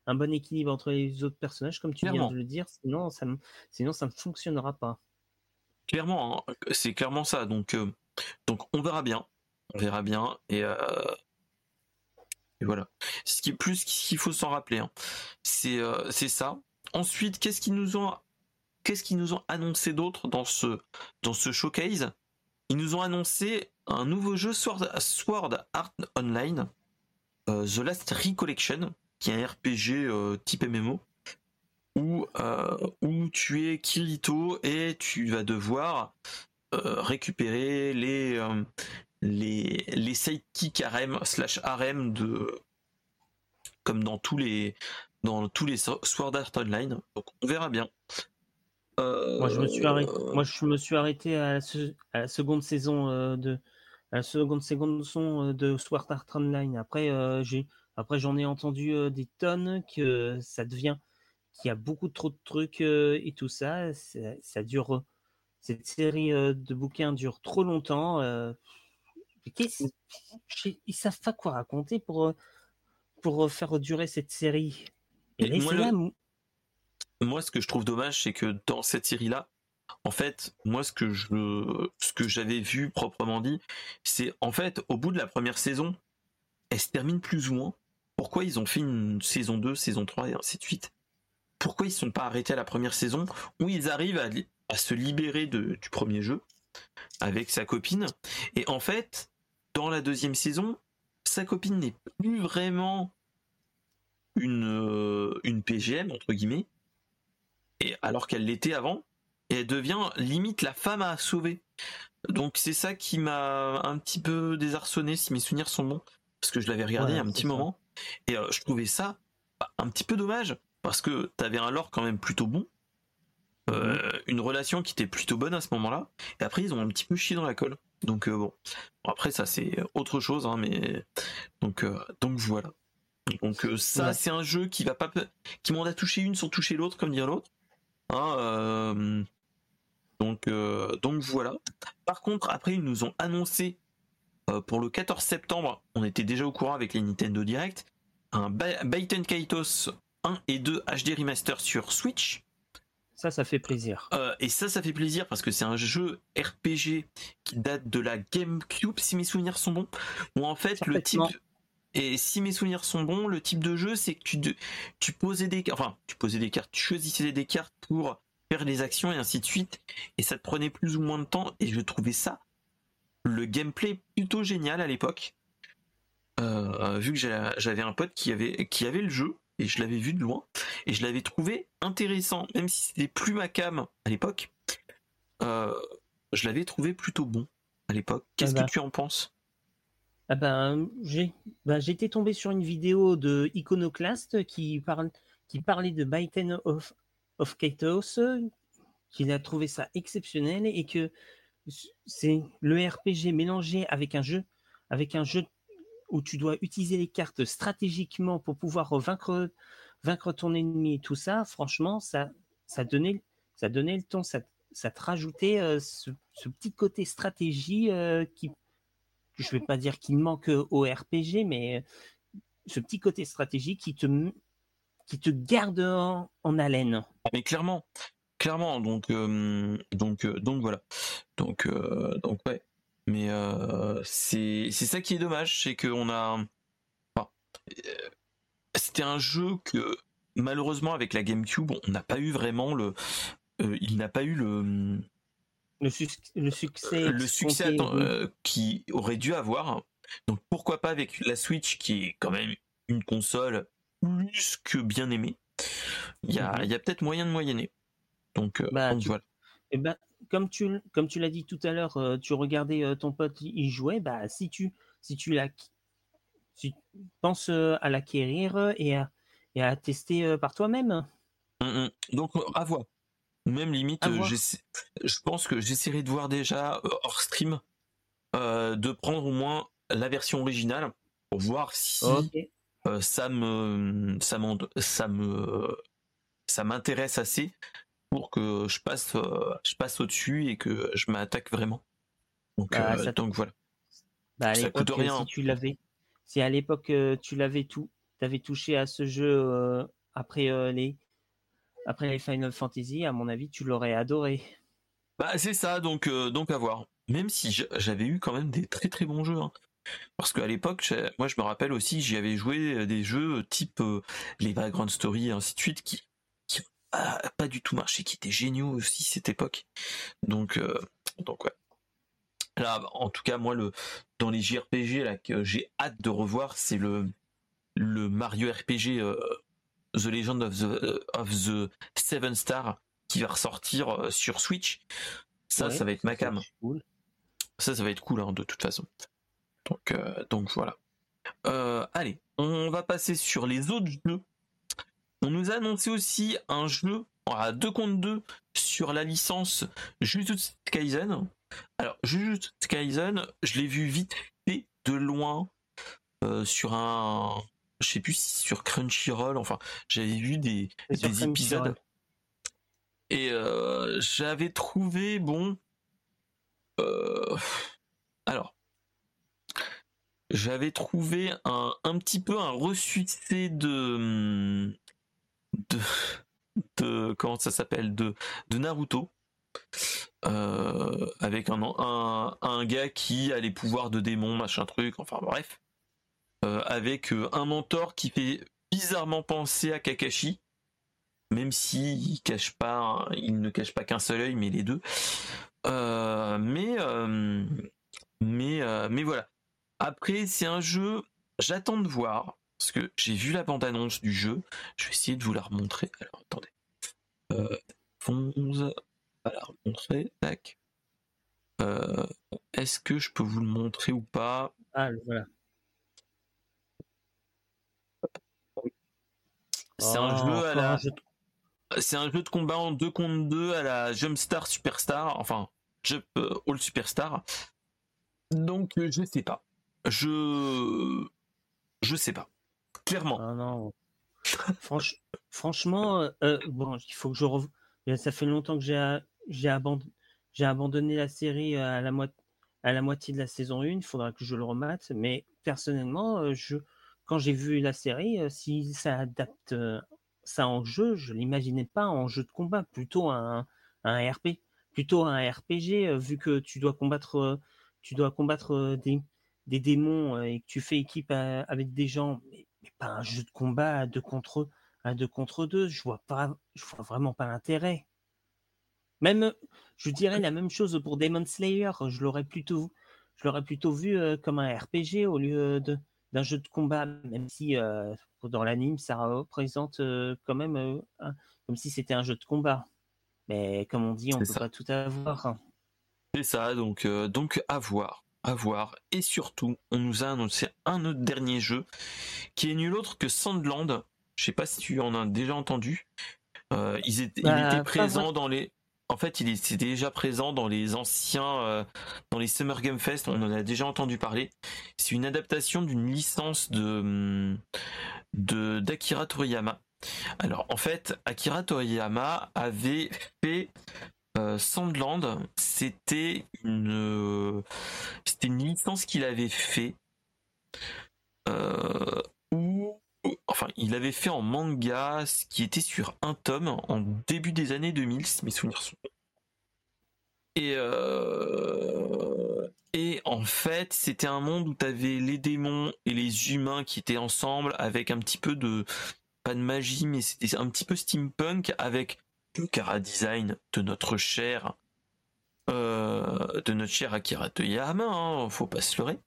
un bon équilibre entre les autres personnages, comme tu Clairement. viens de le dire. Sinon, ça, ne- sinon, ça ne fonctionnera pas. clairement, hein, c'est clairement ça. Donc, donc on verra bien, on verra bien et, euh, voilà. Ce qui est plus qu'il faut s'en rappeler, hein. c'est euh, c'est ça. Ensuite, qu'est-ce qu'ils nous ont qu'est-ce qu'ils nous ont annoncé d'autre dans ce dans ce showcase? Ils nous ont annoncé un nouveau jeu Sword, Sword Art Online, euh, The Last Recollection, qui est un RPG type MMO où, où tu es Kirito et tu vas devoir récupérer les, euh, les, les sidekicks harem slash harem de comme dans tous les dans tous les Sword Art Online. Donc on verra bien. Euh, Moi, je me suis arrêté, moi, je me suis arrêté à la, se- à la seconde saison euh, de, à la seconde saison euh, de Sword Art Online. Après, euh, j'ai, après, j'en ai entendu euh, des tonnes que ça devient, qu'il y a beaucoup trop de trucs euh, et tout ça. Ça, ça dure, cette série euh, de bouquins dure trop longtemps. euh, ils savent pas quoi raconter pour, euh, pour faire durer cette série. Et moi, le- moi, ce que je trouve dommage, c'est que dans cette série-là, en fait, moi, ce que je, ce que j'avais vu proprement dit, c'est en fait, au bout de la première saison, elle se termine plus ou moins. Pourquoi ils ont fait une saison 2, saison 3 et ainsi de suite? Pourquoi ils ne sont pas arrêtés à la première saison? Où ils arrivent à, à se libérer de- du premier jeu avec sa copine Et en fait, dans la deuxième saison, sa copine n'est plus vraiment une, euh, une PGM, entre guillemets, et alors qu'elle l'était avant, et elle devient limite la femme à sauver. Donc c'est ça qui m'a un petit peu désarçonné, si mes souvenirs sont bons, parce que je l'avais regardé Ouais, il y a un petit ça. moment, et euh, je trouvais ça bah, un petit peu dommage, parce que t'avais un lore quand même plutôt bon, euh, une relation qui était plutôt bonne à ce moment-là, et après ils ont un petit peu chié dans la colle. Donc euh, bon, Bon, après ça c'est autre chose, hein, mais donc euh, donc voilà. Donc ça Ouais. c'est un jeu qui va pas qui m'en a touché une sans toucher l'autre, comme dire l'autre. Hein, donc, donc voilà. Par contre, après, ils nous ont annoncé pour le 14 septembre, on était déjà au courant avec les Nintendo Direct, un Ba- Baiten Kaitos 1 et 2 HD Remaster sur Switch. Ça, ça fait plaisir. Euh, et ça, ça fait plaisir parce que c'est un jeu RPG qui date de la GameCube, si mes souvenirs sont bons. Où en fait, le type. Et si mes souvenirs sont bons, le type de jeu, c'est que tu, de- tu posais des cartes. Enfin, tu posais des cartes, tu choisissais des cartes pour faire les actions et ainsi de suite. Et ça te prenait plus ou moins de temps. Et je trouvais ça, le gameplay plutôt génial à l'époque. Euh, vu que j'a- j'avais un pote qui avait, qui avait le jeu et je l'avais vu de loin et je l'avais trouvé intéressant, même si c'était plus ma cam à l'époque. euh, je l'avais trouvé plutôt bon à l'époque. Qu'est-ce Ah bah. que tu en penses? Ah ben, été tombé sur une vidéo de Iconoclast qui, parle, qui parlait de Baiten of, of Kaitos, qu'il a trouvé ça exceptionnel et que c'est le RPG mélangé avec un jeu, avec un jeu où tu dois utiliser les cartes stratégiquement pour pouvoir vaincre, vaincre ton ennemi et tout ça. Franchement, ça, ça donnait, ça donnait le ton, ça, ça te rajoutait euh, ce, petit côté stratégie euh, qui je vais pas dire qu'il manque au RPG, mais ce petit côté stratégique qui te, qui te garde en, en haleine. Mais clairement, clairement. Donc, euh, donc, euh, donc voilà. Donc, euh, donc ouais. Mais euh, c'est ça qui est dommage, c'est qu'on a. enfin, euh, C'était un jeu que malheureusement avec la GameCube, on n'a pas eu vraiment le. euh, il n'a pas eu le Le, suc- le succès, le succès euh, qui aurait dû avoir. Donc pourquoi pas avec la Switch qui est quand même une console plus que bien aimée. Il y a, il y a peut-être moyen de moyenner. Donc, Bah, donc tu- voilà. Eh ben, comme tu, l- comme tu l'as dit tout à l'heure, euh, tu regardais euh, ton pote y jouer, bah, si tu, si tu si tu penses euh, à l'acquérir et à, et à tester par toi-même. Mm, mm. Donc à voir. Même limite, voir. je pense que j'essaierai de voir déjà hors stream euh, de prendre au moins la version originale pour voir si euh, ça me ça ça me ça m'intéresse assez pour que je passe euh, je passe au dessus et que je m'attaque vraiment donc, Bah, euh, ça- donc voilà Bah, à Ça coûte euh, rien. si tu l'avais, si à l'époque tu l'avais tout, t'avais touché à ce jeu après les, après les Final Fantasy, à mon avis, tu l'aurais adoré. bah c'est ça donc euh, donc à voir même si j'avais eu quand même des très très bons jeux hein. parce qu'à l'époque moi je me rappelle aussi j'y avais joué des jeux type euh, les background story et ainsi de suite qui pas, du tout marché qui étaient géniaux aussi cette époque donc euh, donc ouais là en tout cas moi le dans les JRPG là que j'ai hâte de revoir c'est le le Mario RPG euh, The Legend of the of the Seven Star qui va ressortir euh, sur Switch ça Ouais, ça va être ma cam Cool. ça, ça va être cool hein, de toute façon. Donc, euh, donc voilà. Euh, allez, on va passer sur les autres jeux. On nous a annoncé aussi un jeu à 2 contre 2 sur la licence Jujutsu Kaisen. Alors, Jujutsu Kaisen, je l'ai vu vite fait de loin euh, sur un. Je sais plus si sur Crunchyroll, enfin, j'avais vu des, épisodes. Et euh, j'avais trouvé, bon. euh, alors. J'avais trouvé un, un petit peu un ressuscité de. De. de comment ça s'appelle de, de Naruto. Euh, avec un, gars qui a les pouvoirs de démon, machin truc, enfin bref. Euh, avec euh, un mentor qui fait bizarrement penser à Kakashi même si il cache pas, il ne cache pas qu'un seul œil, mais les deux. Mais, mais voilà. Après, c'est un jeu. J'attends de voir parce que j'ai vu la bande-annonce du jeu. Je vais essayer de vous la remontrer. Alors, attendez. Euh, 11. On va la remontrer. Tac. Euh, Est-ce que je peux vous le montrer ou pas? Ah, voilà. C'est un jeu à la. C'est un jeu de combat en 2 contre 2 à la Jumpstar Superstar, enfin Jump euh, All Superstar. Donc je sais pas. Je je sais pas. Ah Franchement, euh, euh, bon, il faut que je ça fait longtemps que j'ai j'ai abandonné, la série à la, à la moitié de la saison 1. Il faudra que je le remate. Mais personnellement, quand j'ai vu la série, si ça adapte ça en jeu, je l'imaginais pas en jeu de combat, plutôt un, un RP, plutôt un RPG, vu que tu dois combattre, tu dois combattre des, démons et que tu fais équipe avec des gens, pas un jeu de combat à deux contre à deux contre deux. Je vois pas, je vois vraiment pas l'intérêt. Même, je dirais la même chose pour Demon Slayer. Je l'aurais plutôt, je l'aurais plutôt vu comme un RPG au lieu de d'un jeu de combat, même si dans l'anime ça représente quand même comme si c'était un jeu de combat. Mais comme on dit, on peut pas tout avoir. C'est ça, donc donc à voir à voir. Et surtout, on nous a annoncé un autre dernier jeu qui est nul autre que Sandland. Je sais pas si tu en as déjà entendu. Euh, il était présent dans les. En fait, il était déjà présent dans les anciens, euh, dans les Summer Game Fest. On en a déjà entendu parler. C'est une adaptation d'une licence de de d'Akira Toriyama. Alors, en fait, Akira Toriyama avait fait euh, Sandland, c'était une, c'était une licence qu'il avait fait, euh, enfin, il avait fait en manga, ce qui était sur un tome en début des années 2000, si mes souvenirs sont. Et euh, et en fait, c'était un monde où tu avais les démons et les humains qui étaient ensemble avec un petit peu de pas de magie, mais c'était un petit peu steampunk avec le cara design de notre cher euh, de notre cher Akira Toyama, hein, faut pas se leurrer.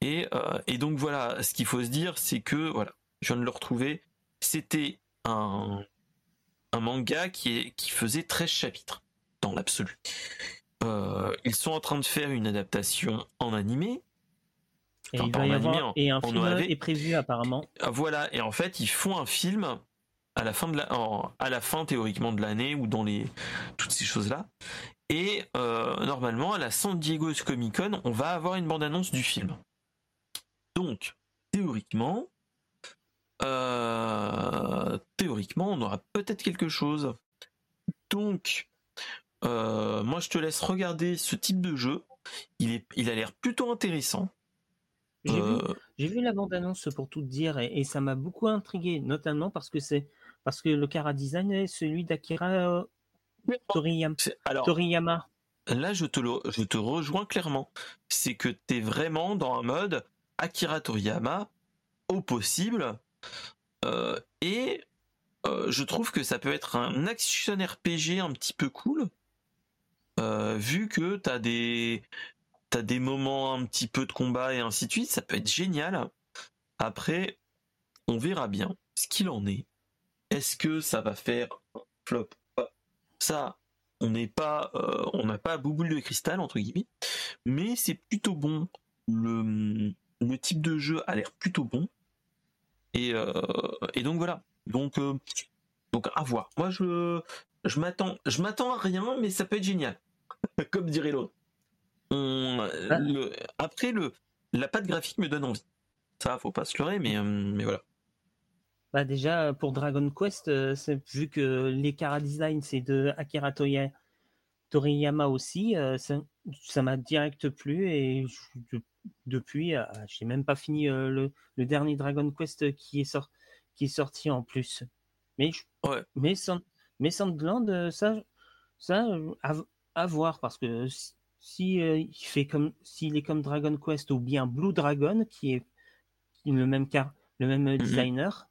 Et, euh, et donc voilà, ce qu'il faut se dire, c'est que voilà, je viens de le retrouver. C'était un, un manga qui, est, qui faisait 13 chapitres dans l'absolu. Euh, ils sont en train de faire une adaptation en animé. Et, il va y avoir, et un film est prévu apparemment. Ah, voilà, et en fait, ils font un film à la fin de la, à la fin théoriquement de l'année ou dans les toutes ces choses là. Et euh, normalement à la San Diego Comic Con, on va avoir une bande annonce du film. Donc théoriquement, euh, théoriquement, on aura peut-être quelque chose. Donc euh, moi je te laisse regarder ce type de jeu. Il est, il a l'air plutôt intéressant. J'ai vu, la bande-annonce pour tout dire et ça m'a beaucoup intrigué, notamment parce que c'est parce que le Kara Design est celui d'Akira euh, Toriyama. Là, je te, je te rejoins clairement. C'est que tu es vraiment dans un mode Akira Toriyama au possible. Euh, et euh, je trouve que ça peut être un action RPG un petit peu cool. vu que tu as des, as des moments un petit peu de combat et ainsi de suite, ça peut être génial. Après, on verra bien ce qu'il en est. Est-ce que ça va faire flop? Ça, on n'est pas, euh, on n'a pas bouboule de cristal entre guillemets, mais c'est plutôt bon. Le, le type de jeu a l'air plutôt bon. Et, euh, et donc voilà. Donc euh, donc à voir. Moi je je m'attends je m'attends à rien, mais ça peut être génial. Comme dirait l'autre. Après le la patte graphique me donne envie. Ça faut pas se leurrer, mais mais voilà. Bah déjà pour Dragon Quest, euh, vu que les Kara Design c'est de Akira Toriyama aussi, euh, ça m'a direct plu et depuis euh, j'ai même pas fini le, dernier Dragon Quest qui est, qui est sorti en plus. Mais ouais. mais, mais Sandland ça ça à, voir parce que si il fait comme s'il est comme Dragon Quest ou bien Blue Dragon qui est le même car le même mm-hmm. designer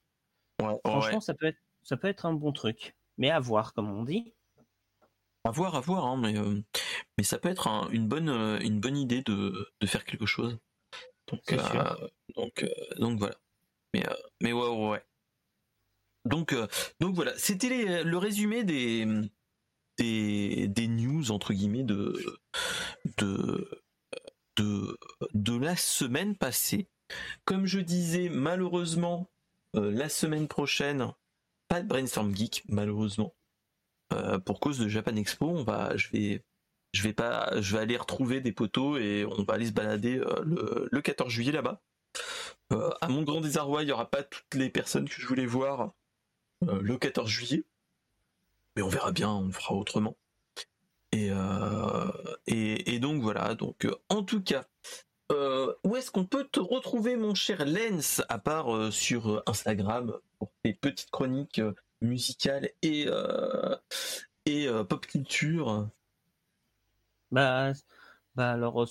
Franchement, Ça, peut être, ça peut être un bon truc. Mais à voir, comme on dit. À voir, à voir, hein, mais, euh, mais ça peut être une, bonne, euh, une bonne idée de, faire quelque chose. Donc, euh, donc, donc voilà. Mais, mais ouais, ouais, ouais. Donc, donc voilà, c'était le résumé des, des, des, news, entre guillemets, de, de, de, de la semaine passée. Comme je disais, malheureusement, euh, la semaine prochaine, pas de brainstorm geek malheureusement. Euh, pour cause de Japan Expo, on va, je vais, pas, je vais aller retrouver des poteaux et on va aller se balader euh, le, 14 juillet là-bas. à mon grand désarroi, il y aura pas toutes les personnes que je voulais voir le 14 juillet. mais on verra bien, on fera autrement. Et, et, donc voilà, donc en tout cas, où est-ce qu'on peut te retrouver mon cher Lens, à part sur Instagram, pour tes petites chroniques musicales et, et pop culture? Bah, bah alors,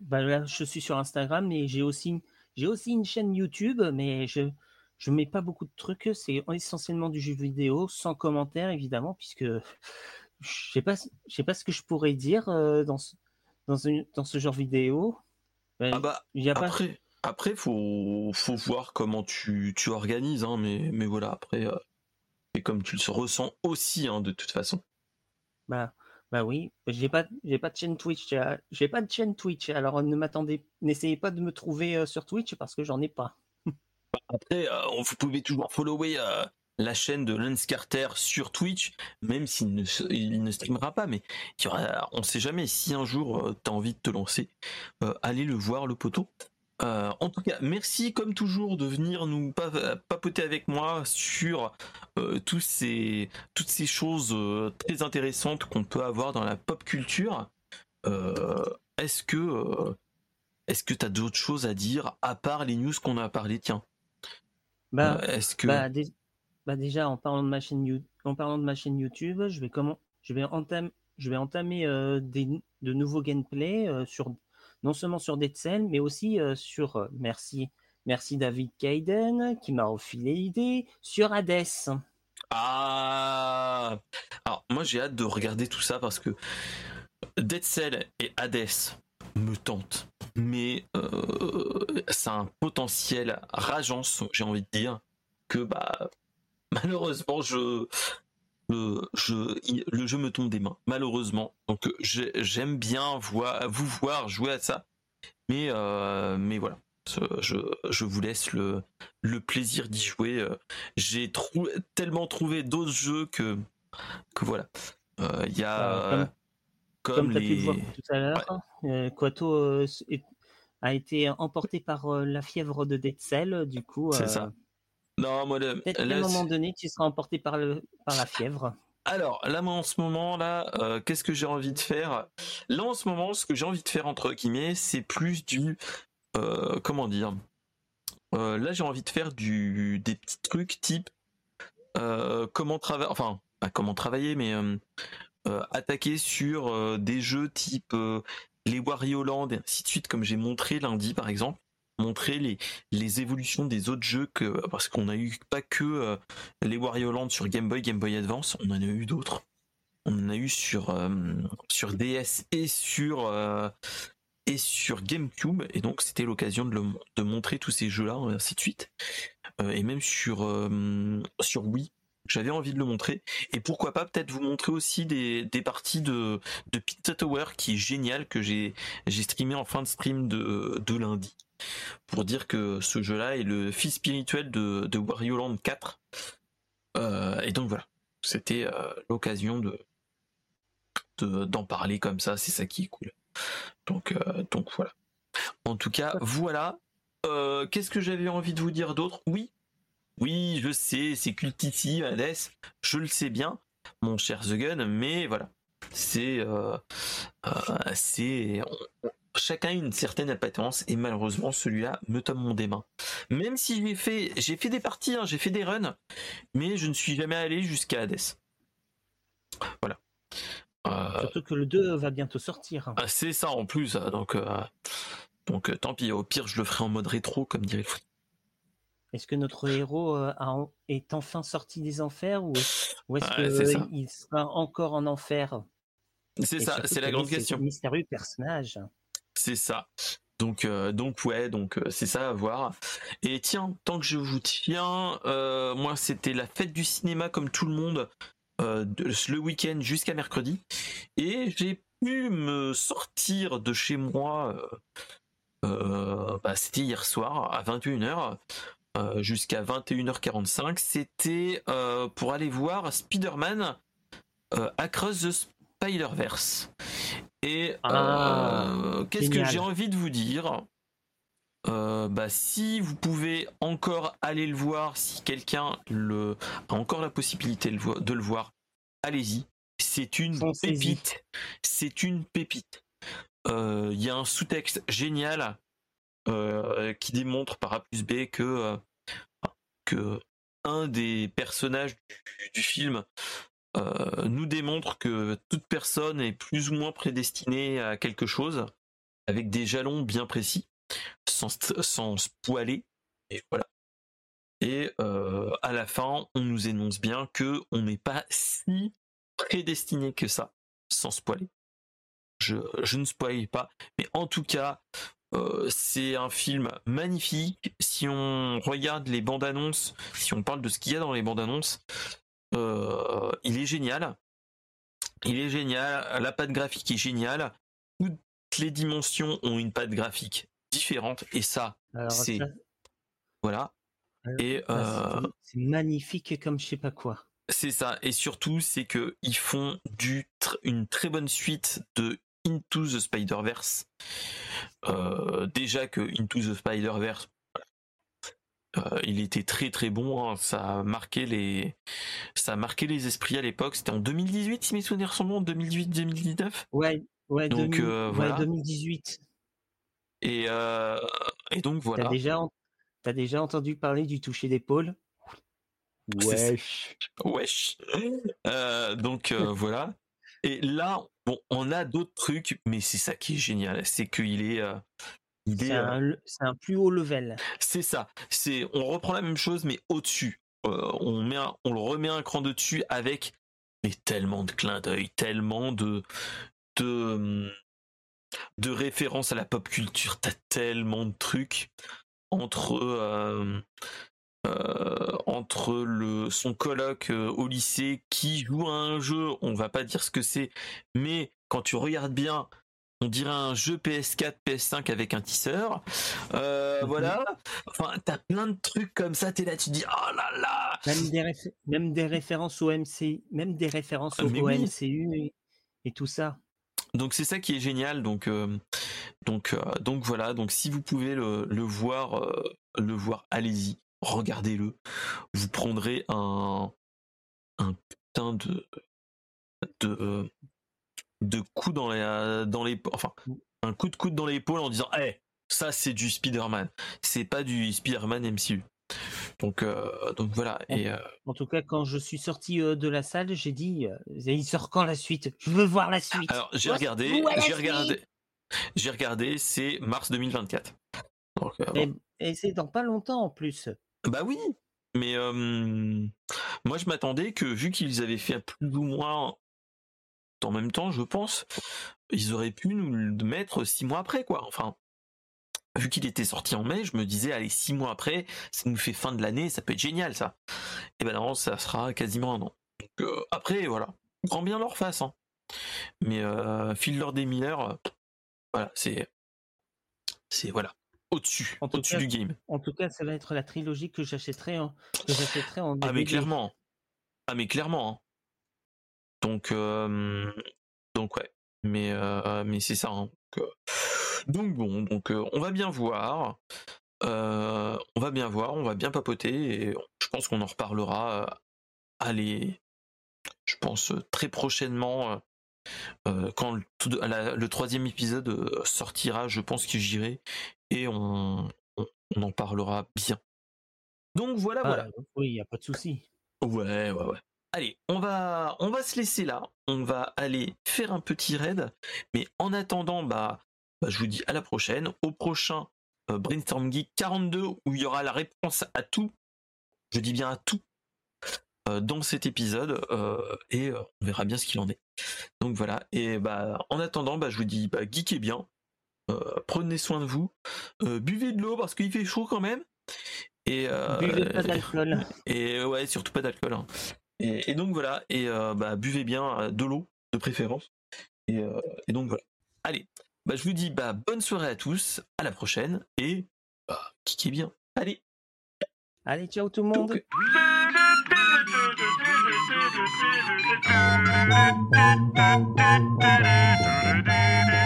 bah je suis sur Instagram et j'ai aussi, aussi une chaîne YouTube, mais je je mets pas beaucoup de trucs. C'est essentiellement du jeu vidéo, sans commentaire évidemment, puisque je sais pas, sais pas ce que je pourrais dire euh, dans ce, dans, une, dans ce genre vidéo. Ah bah, y a après, pas... après, faut, faut voir comment tu, tu organises, hein, mais, mais voilà, après, euh, et comme tu le ressens aussi, hein, de toute façon. Bah, bah oui, j'ai pas, j'ai pas de chaîne Twitch, euh, j'ai pas de chaîne Twitch, alors ne m'attendez, n'essayez pas de me trouver sur Twitch parce que j'en ai pas. Après, vous pouvez toujours follower la chaîne de Lance Carter sur Twitch, même s'il ne, il ne streamera pas, mais il y aura, on sait jamais si un jour euh, tu as envie de te lancer, euh, allez le voir le poteau. Euh, en tout cas, merci comme toujours de venir nous papoter avec moi sur tous ces, toutes ces choses très intéressantes qu'on peut avoir dans la pop culture. est-ce que est-ce que tu as d'autres choses à dire à part les news qu'on a parlé Tiens? Bah, est-ce que bah, bah déjà, en parlant de ma chaîne, en parlant de ma chaîne YouTube, je vais comment, je vais entamer, je vais entamer euh, des, de nouveaux gameplays euh, sur, non seulement sur Dead Cell, mais aussi euh, sur, merci, merci David Kaiden qui m'a refilé l'idée sur Hades. Ah, alors moi j'ai hâte de regarder tout ça parce que Dead Cell et Hades me tentent, mais a un potentiel rageant, j'ai envie de dire, que bah malheureusement, je, je, le jeu me tombe des mains, malheureusement. Donc j'aime bien voir, vous voir jouer à ça, mais, euh, mais voilà. Je, je, vous laisse le, le plaisir d'y jouer. J'ai tellement trouvé d'autres jeux que, que voilà. Euh, il y a. Euh, comme, tu as pu le voir tout à l'heure, Quato a été emporté par la fièvre de Dead Cell. Du coup, c'est ça. Non, moi, Peut-être qu'à un moment donné, tu seras emporté par, le, par la fièvre. Alors, là, moi, en ce moment, là, euh, qu'est-ce que j'ai envie de faire? Là, en ce moment, ce que j'ai envie de faire, entre guillemets, c'est plus du... Euh, comment dire? Euh, Là, j'ai envie de faire du, des petits trucs type... comment travailler... Enfin, pas comment travailler, mais... attaquer sur des jeux type les Wario Land et ainsi de suite, comme j'ai montré lundi, par exemple montrer les, les évolutions des autres jeux que parce qu'on a eu pas que euh, les Wario Land sur Game Boy, Game Boy Advance, on en a eu d'autres. On en a eu sur euh, sur DS et sur euh, et sur GameCube et donc c'était l'occasion de, de montrer tous ces jeux-là ainsi de suite. et même sur sur Wii, j'avais envie de le montrer et pourquoi pas peut-être vous montrer aussi des, parties de de Pizza Tower qui est génial que j'ai j'ai streamé en fin de stream de de lundi pour dire que ce jeu-là est le fils spirituel de, de Wario Land 4. Euh, et donc voilà, c'était euh, l'occasion de d'en parler comme ça, c'est ça qui est cool. Donc, euh, donc voilà. En tout cas, voilà. Qu'est-ce que j'avais envie de vous dire d'autre? Oui, oui, je sais, c'est cultissime, Hades, je le sais bien, mon cher The Gun, mais voilà, c'est, c'est, chacun a une certaine appétence et malheureusement celui-là me tombe mon des mains. Même si j'ai fait, j'ai fait des parties, hein, j'ai fait des runs, mais je ne suis jamais allé jusqu'à Hades. Voilà. Euh, Surtout que le 2 va bientôt sortir. Ah, c'est ça en plus, hein, donc, euh, donc euh, tant pis, au pire je le ferai en mode rétro comme dirait Est-ce que notre héros est enfin sorti des enfers ou, est-ce qu'il sera encore en enfer? C'est ça, c'est la grande question. Mystérieux personnage. C'est ça. Donc, euh, donc ouais, donc euh, c'est ça à voir. Et tiens, tant que je vous tiens, euh, moi c'était la fête du cinéma comme tout le monde le week-end jusqu'à mercredi, et j'ai pu me sortir de chez moi. Bah, c'était hier soir à 21h jusqu'à 21h45. C'était pour aller voir Spider-Man Across the Spider-Verse. Et ah, euh, qu'est-ce que j'ai envie de vous dire? Euh, bah, si vous pouvez encore aller le voir, si quelqu'un le, a encore la possibilité de le voir, allez-y. C'est une pépite. C'est une pépite. Euh, Il y a un sous-texte génial euh, qui démontre par A plus B que, euh, que un des personnages du, du film euh, nous démontre que toute personne est plus ou moins prédestinée à quelque chose avec des jalons bien précis, sans, sans se poiler. Et voilà. Et euh, à la fin, on nous énonce bien que on n'est pas si prédestiné que ça, sans spoiler. Je, je ne spoil pas, mais en tout cas, euh, c'est un film magnifique. Si on regarde les bandes annonces, si on parle de ce qu'il y a dans les bandes annonces, il est génial. Il est génial. La patte graphique est géniale. Toutes les dimensions ont une patte graphique différente, et ça, c'est voilà. Et euh, c'est- magnifique comme je sais pas quoi. C'est ça, et surtout, c'est que ils font du tr- une très bonne suite de Into the Spider-Verse. Euh, déjà que Into the Spider-Verse, euh, il était très très bon, hein, ça a marqué les, ça a marqué les esprits à l'époque. C'était en 2018, si mes souvenirs sont bons, 2018-2019. Ouais, ouais, Donc, 2000 euh, ouais, voilà. 2018. Et, euh, et donc voilà. T'as déjà, déjà entendu parler du toucher d'épaule? Wesh. Wesh. Donc voilà. Et là, bon, on a d'autres trucs, mais c'est ça qui est génial, c'est qu'il est, il est, C'est euh, un, c'est un plus haut level. c'est ça. C'est, on reprend la même chose, mais au-dessus. Euh, on met, un- on le remet un cran de dessus avec, mais tellement de clins d'œil, tellement de, de, hum, de références à la pop culture. T'as tellement de trucs entre. euh, euh, entre le son coloc euh, au lycée qui joue à un jeu, on va pas dire ce que c'est, mais quand tu regardes bien, on dirait un jeu PS4, PS5 avec un tisseur. Euh, Mhm. Voilà. Enfin, t'as plein de trucs comme ça, t'es là, tu dis, oh là là. Même des, réfé- même des références au MC, même des références Ah, au, oui. MCU et, et tout ça. Donc c'est ça qui est génial. Donc euh, donc euh, donc voilà. Donc si vous pouvez le, le voir le voir, allez-y, regardez-le. Vous prendrez un un putain de de de coup dans les dans les enfin un coup de coude dans l'épaule en disant eh ça c'est du Spider-Man. C'est pas du Spider-Man MCU. Donc euh, donc voilà et euh, En tout cas, quand je suis sorti euh, de la salle, j'ai dit il sort quand la suite? Je veux voir la suite. alors j'ai regardé j'ai regardé j'ai regardé c'est mars 2024. Donc, euh, bon. Et, et c'est dans pas longtemps en plus. Bah oui, mais moi je m'attendais que vu qu'ils avaient fait plus ou moins en même temps, je pense, ils auraient pu nous le mettre six mois après, quoi. Enfin, vu qu'il était sorti en mai, je me disais, allez, six mois après, ça nous fait fin de l'année, ça peut être génial, ça. Et ben non, ça sera quasiment un an. Donc, euh, après, voilà, prends bien leur face, hein. Mais euh, file-leur des Miller, euh, voilà, c'est, c'est voilà, au-dessus, au-dessus du game. En tout cas, ça va être la trilogie que j'achèterai en, que en Ah mais clairement. Ah mais clairement. hein. Donc donc ouais. Mais mais c'est ça. hein. Donc, donc bon, donc on va bien voir. On va bien voir, on va bien papoter et je pense qu'on en reparlera. allez, je pense très prochainement. euh, quand le, tout- la- le troisième épisode sortira, je pense que j'irai et on, on, on en parlera bien. Donc voilà, Ah, voilà. Oui, il n'y a pas de souci. Ouais, ouais, ouais. Allez, on va, on va se laisser là. On va aller faire un petit raid. Mais en attendant, bah, bah, je vous dis à la prochaine. Au prochain euh, Brainstorm Geek 42 où il y aura la réponse à tout. Je dis bien à tout. euh, dans cet épisode. euh, et on verra bien ce qu'il en est. Donc voilà. Et bah, en attendant, bah, je vous dis, bah, geekez bien. Prenez soin de vous. Buvez de l'eau parce qu'il fait chaud quand même. Et, euh, Buvez pas d'alcool. et ouais, surtout pas d'alcool. hein. Et, et donc voilà, et euh, bah, buvez bien euh, de l'eau de préférence. Et, euh, et donc voilà. Allez, bah, je vous dis bah, bonne soirée à tous, à la prochaine, et bah, kickez bien. Allez, Allez, ciao tout le monde. donc, Thank you.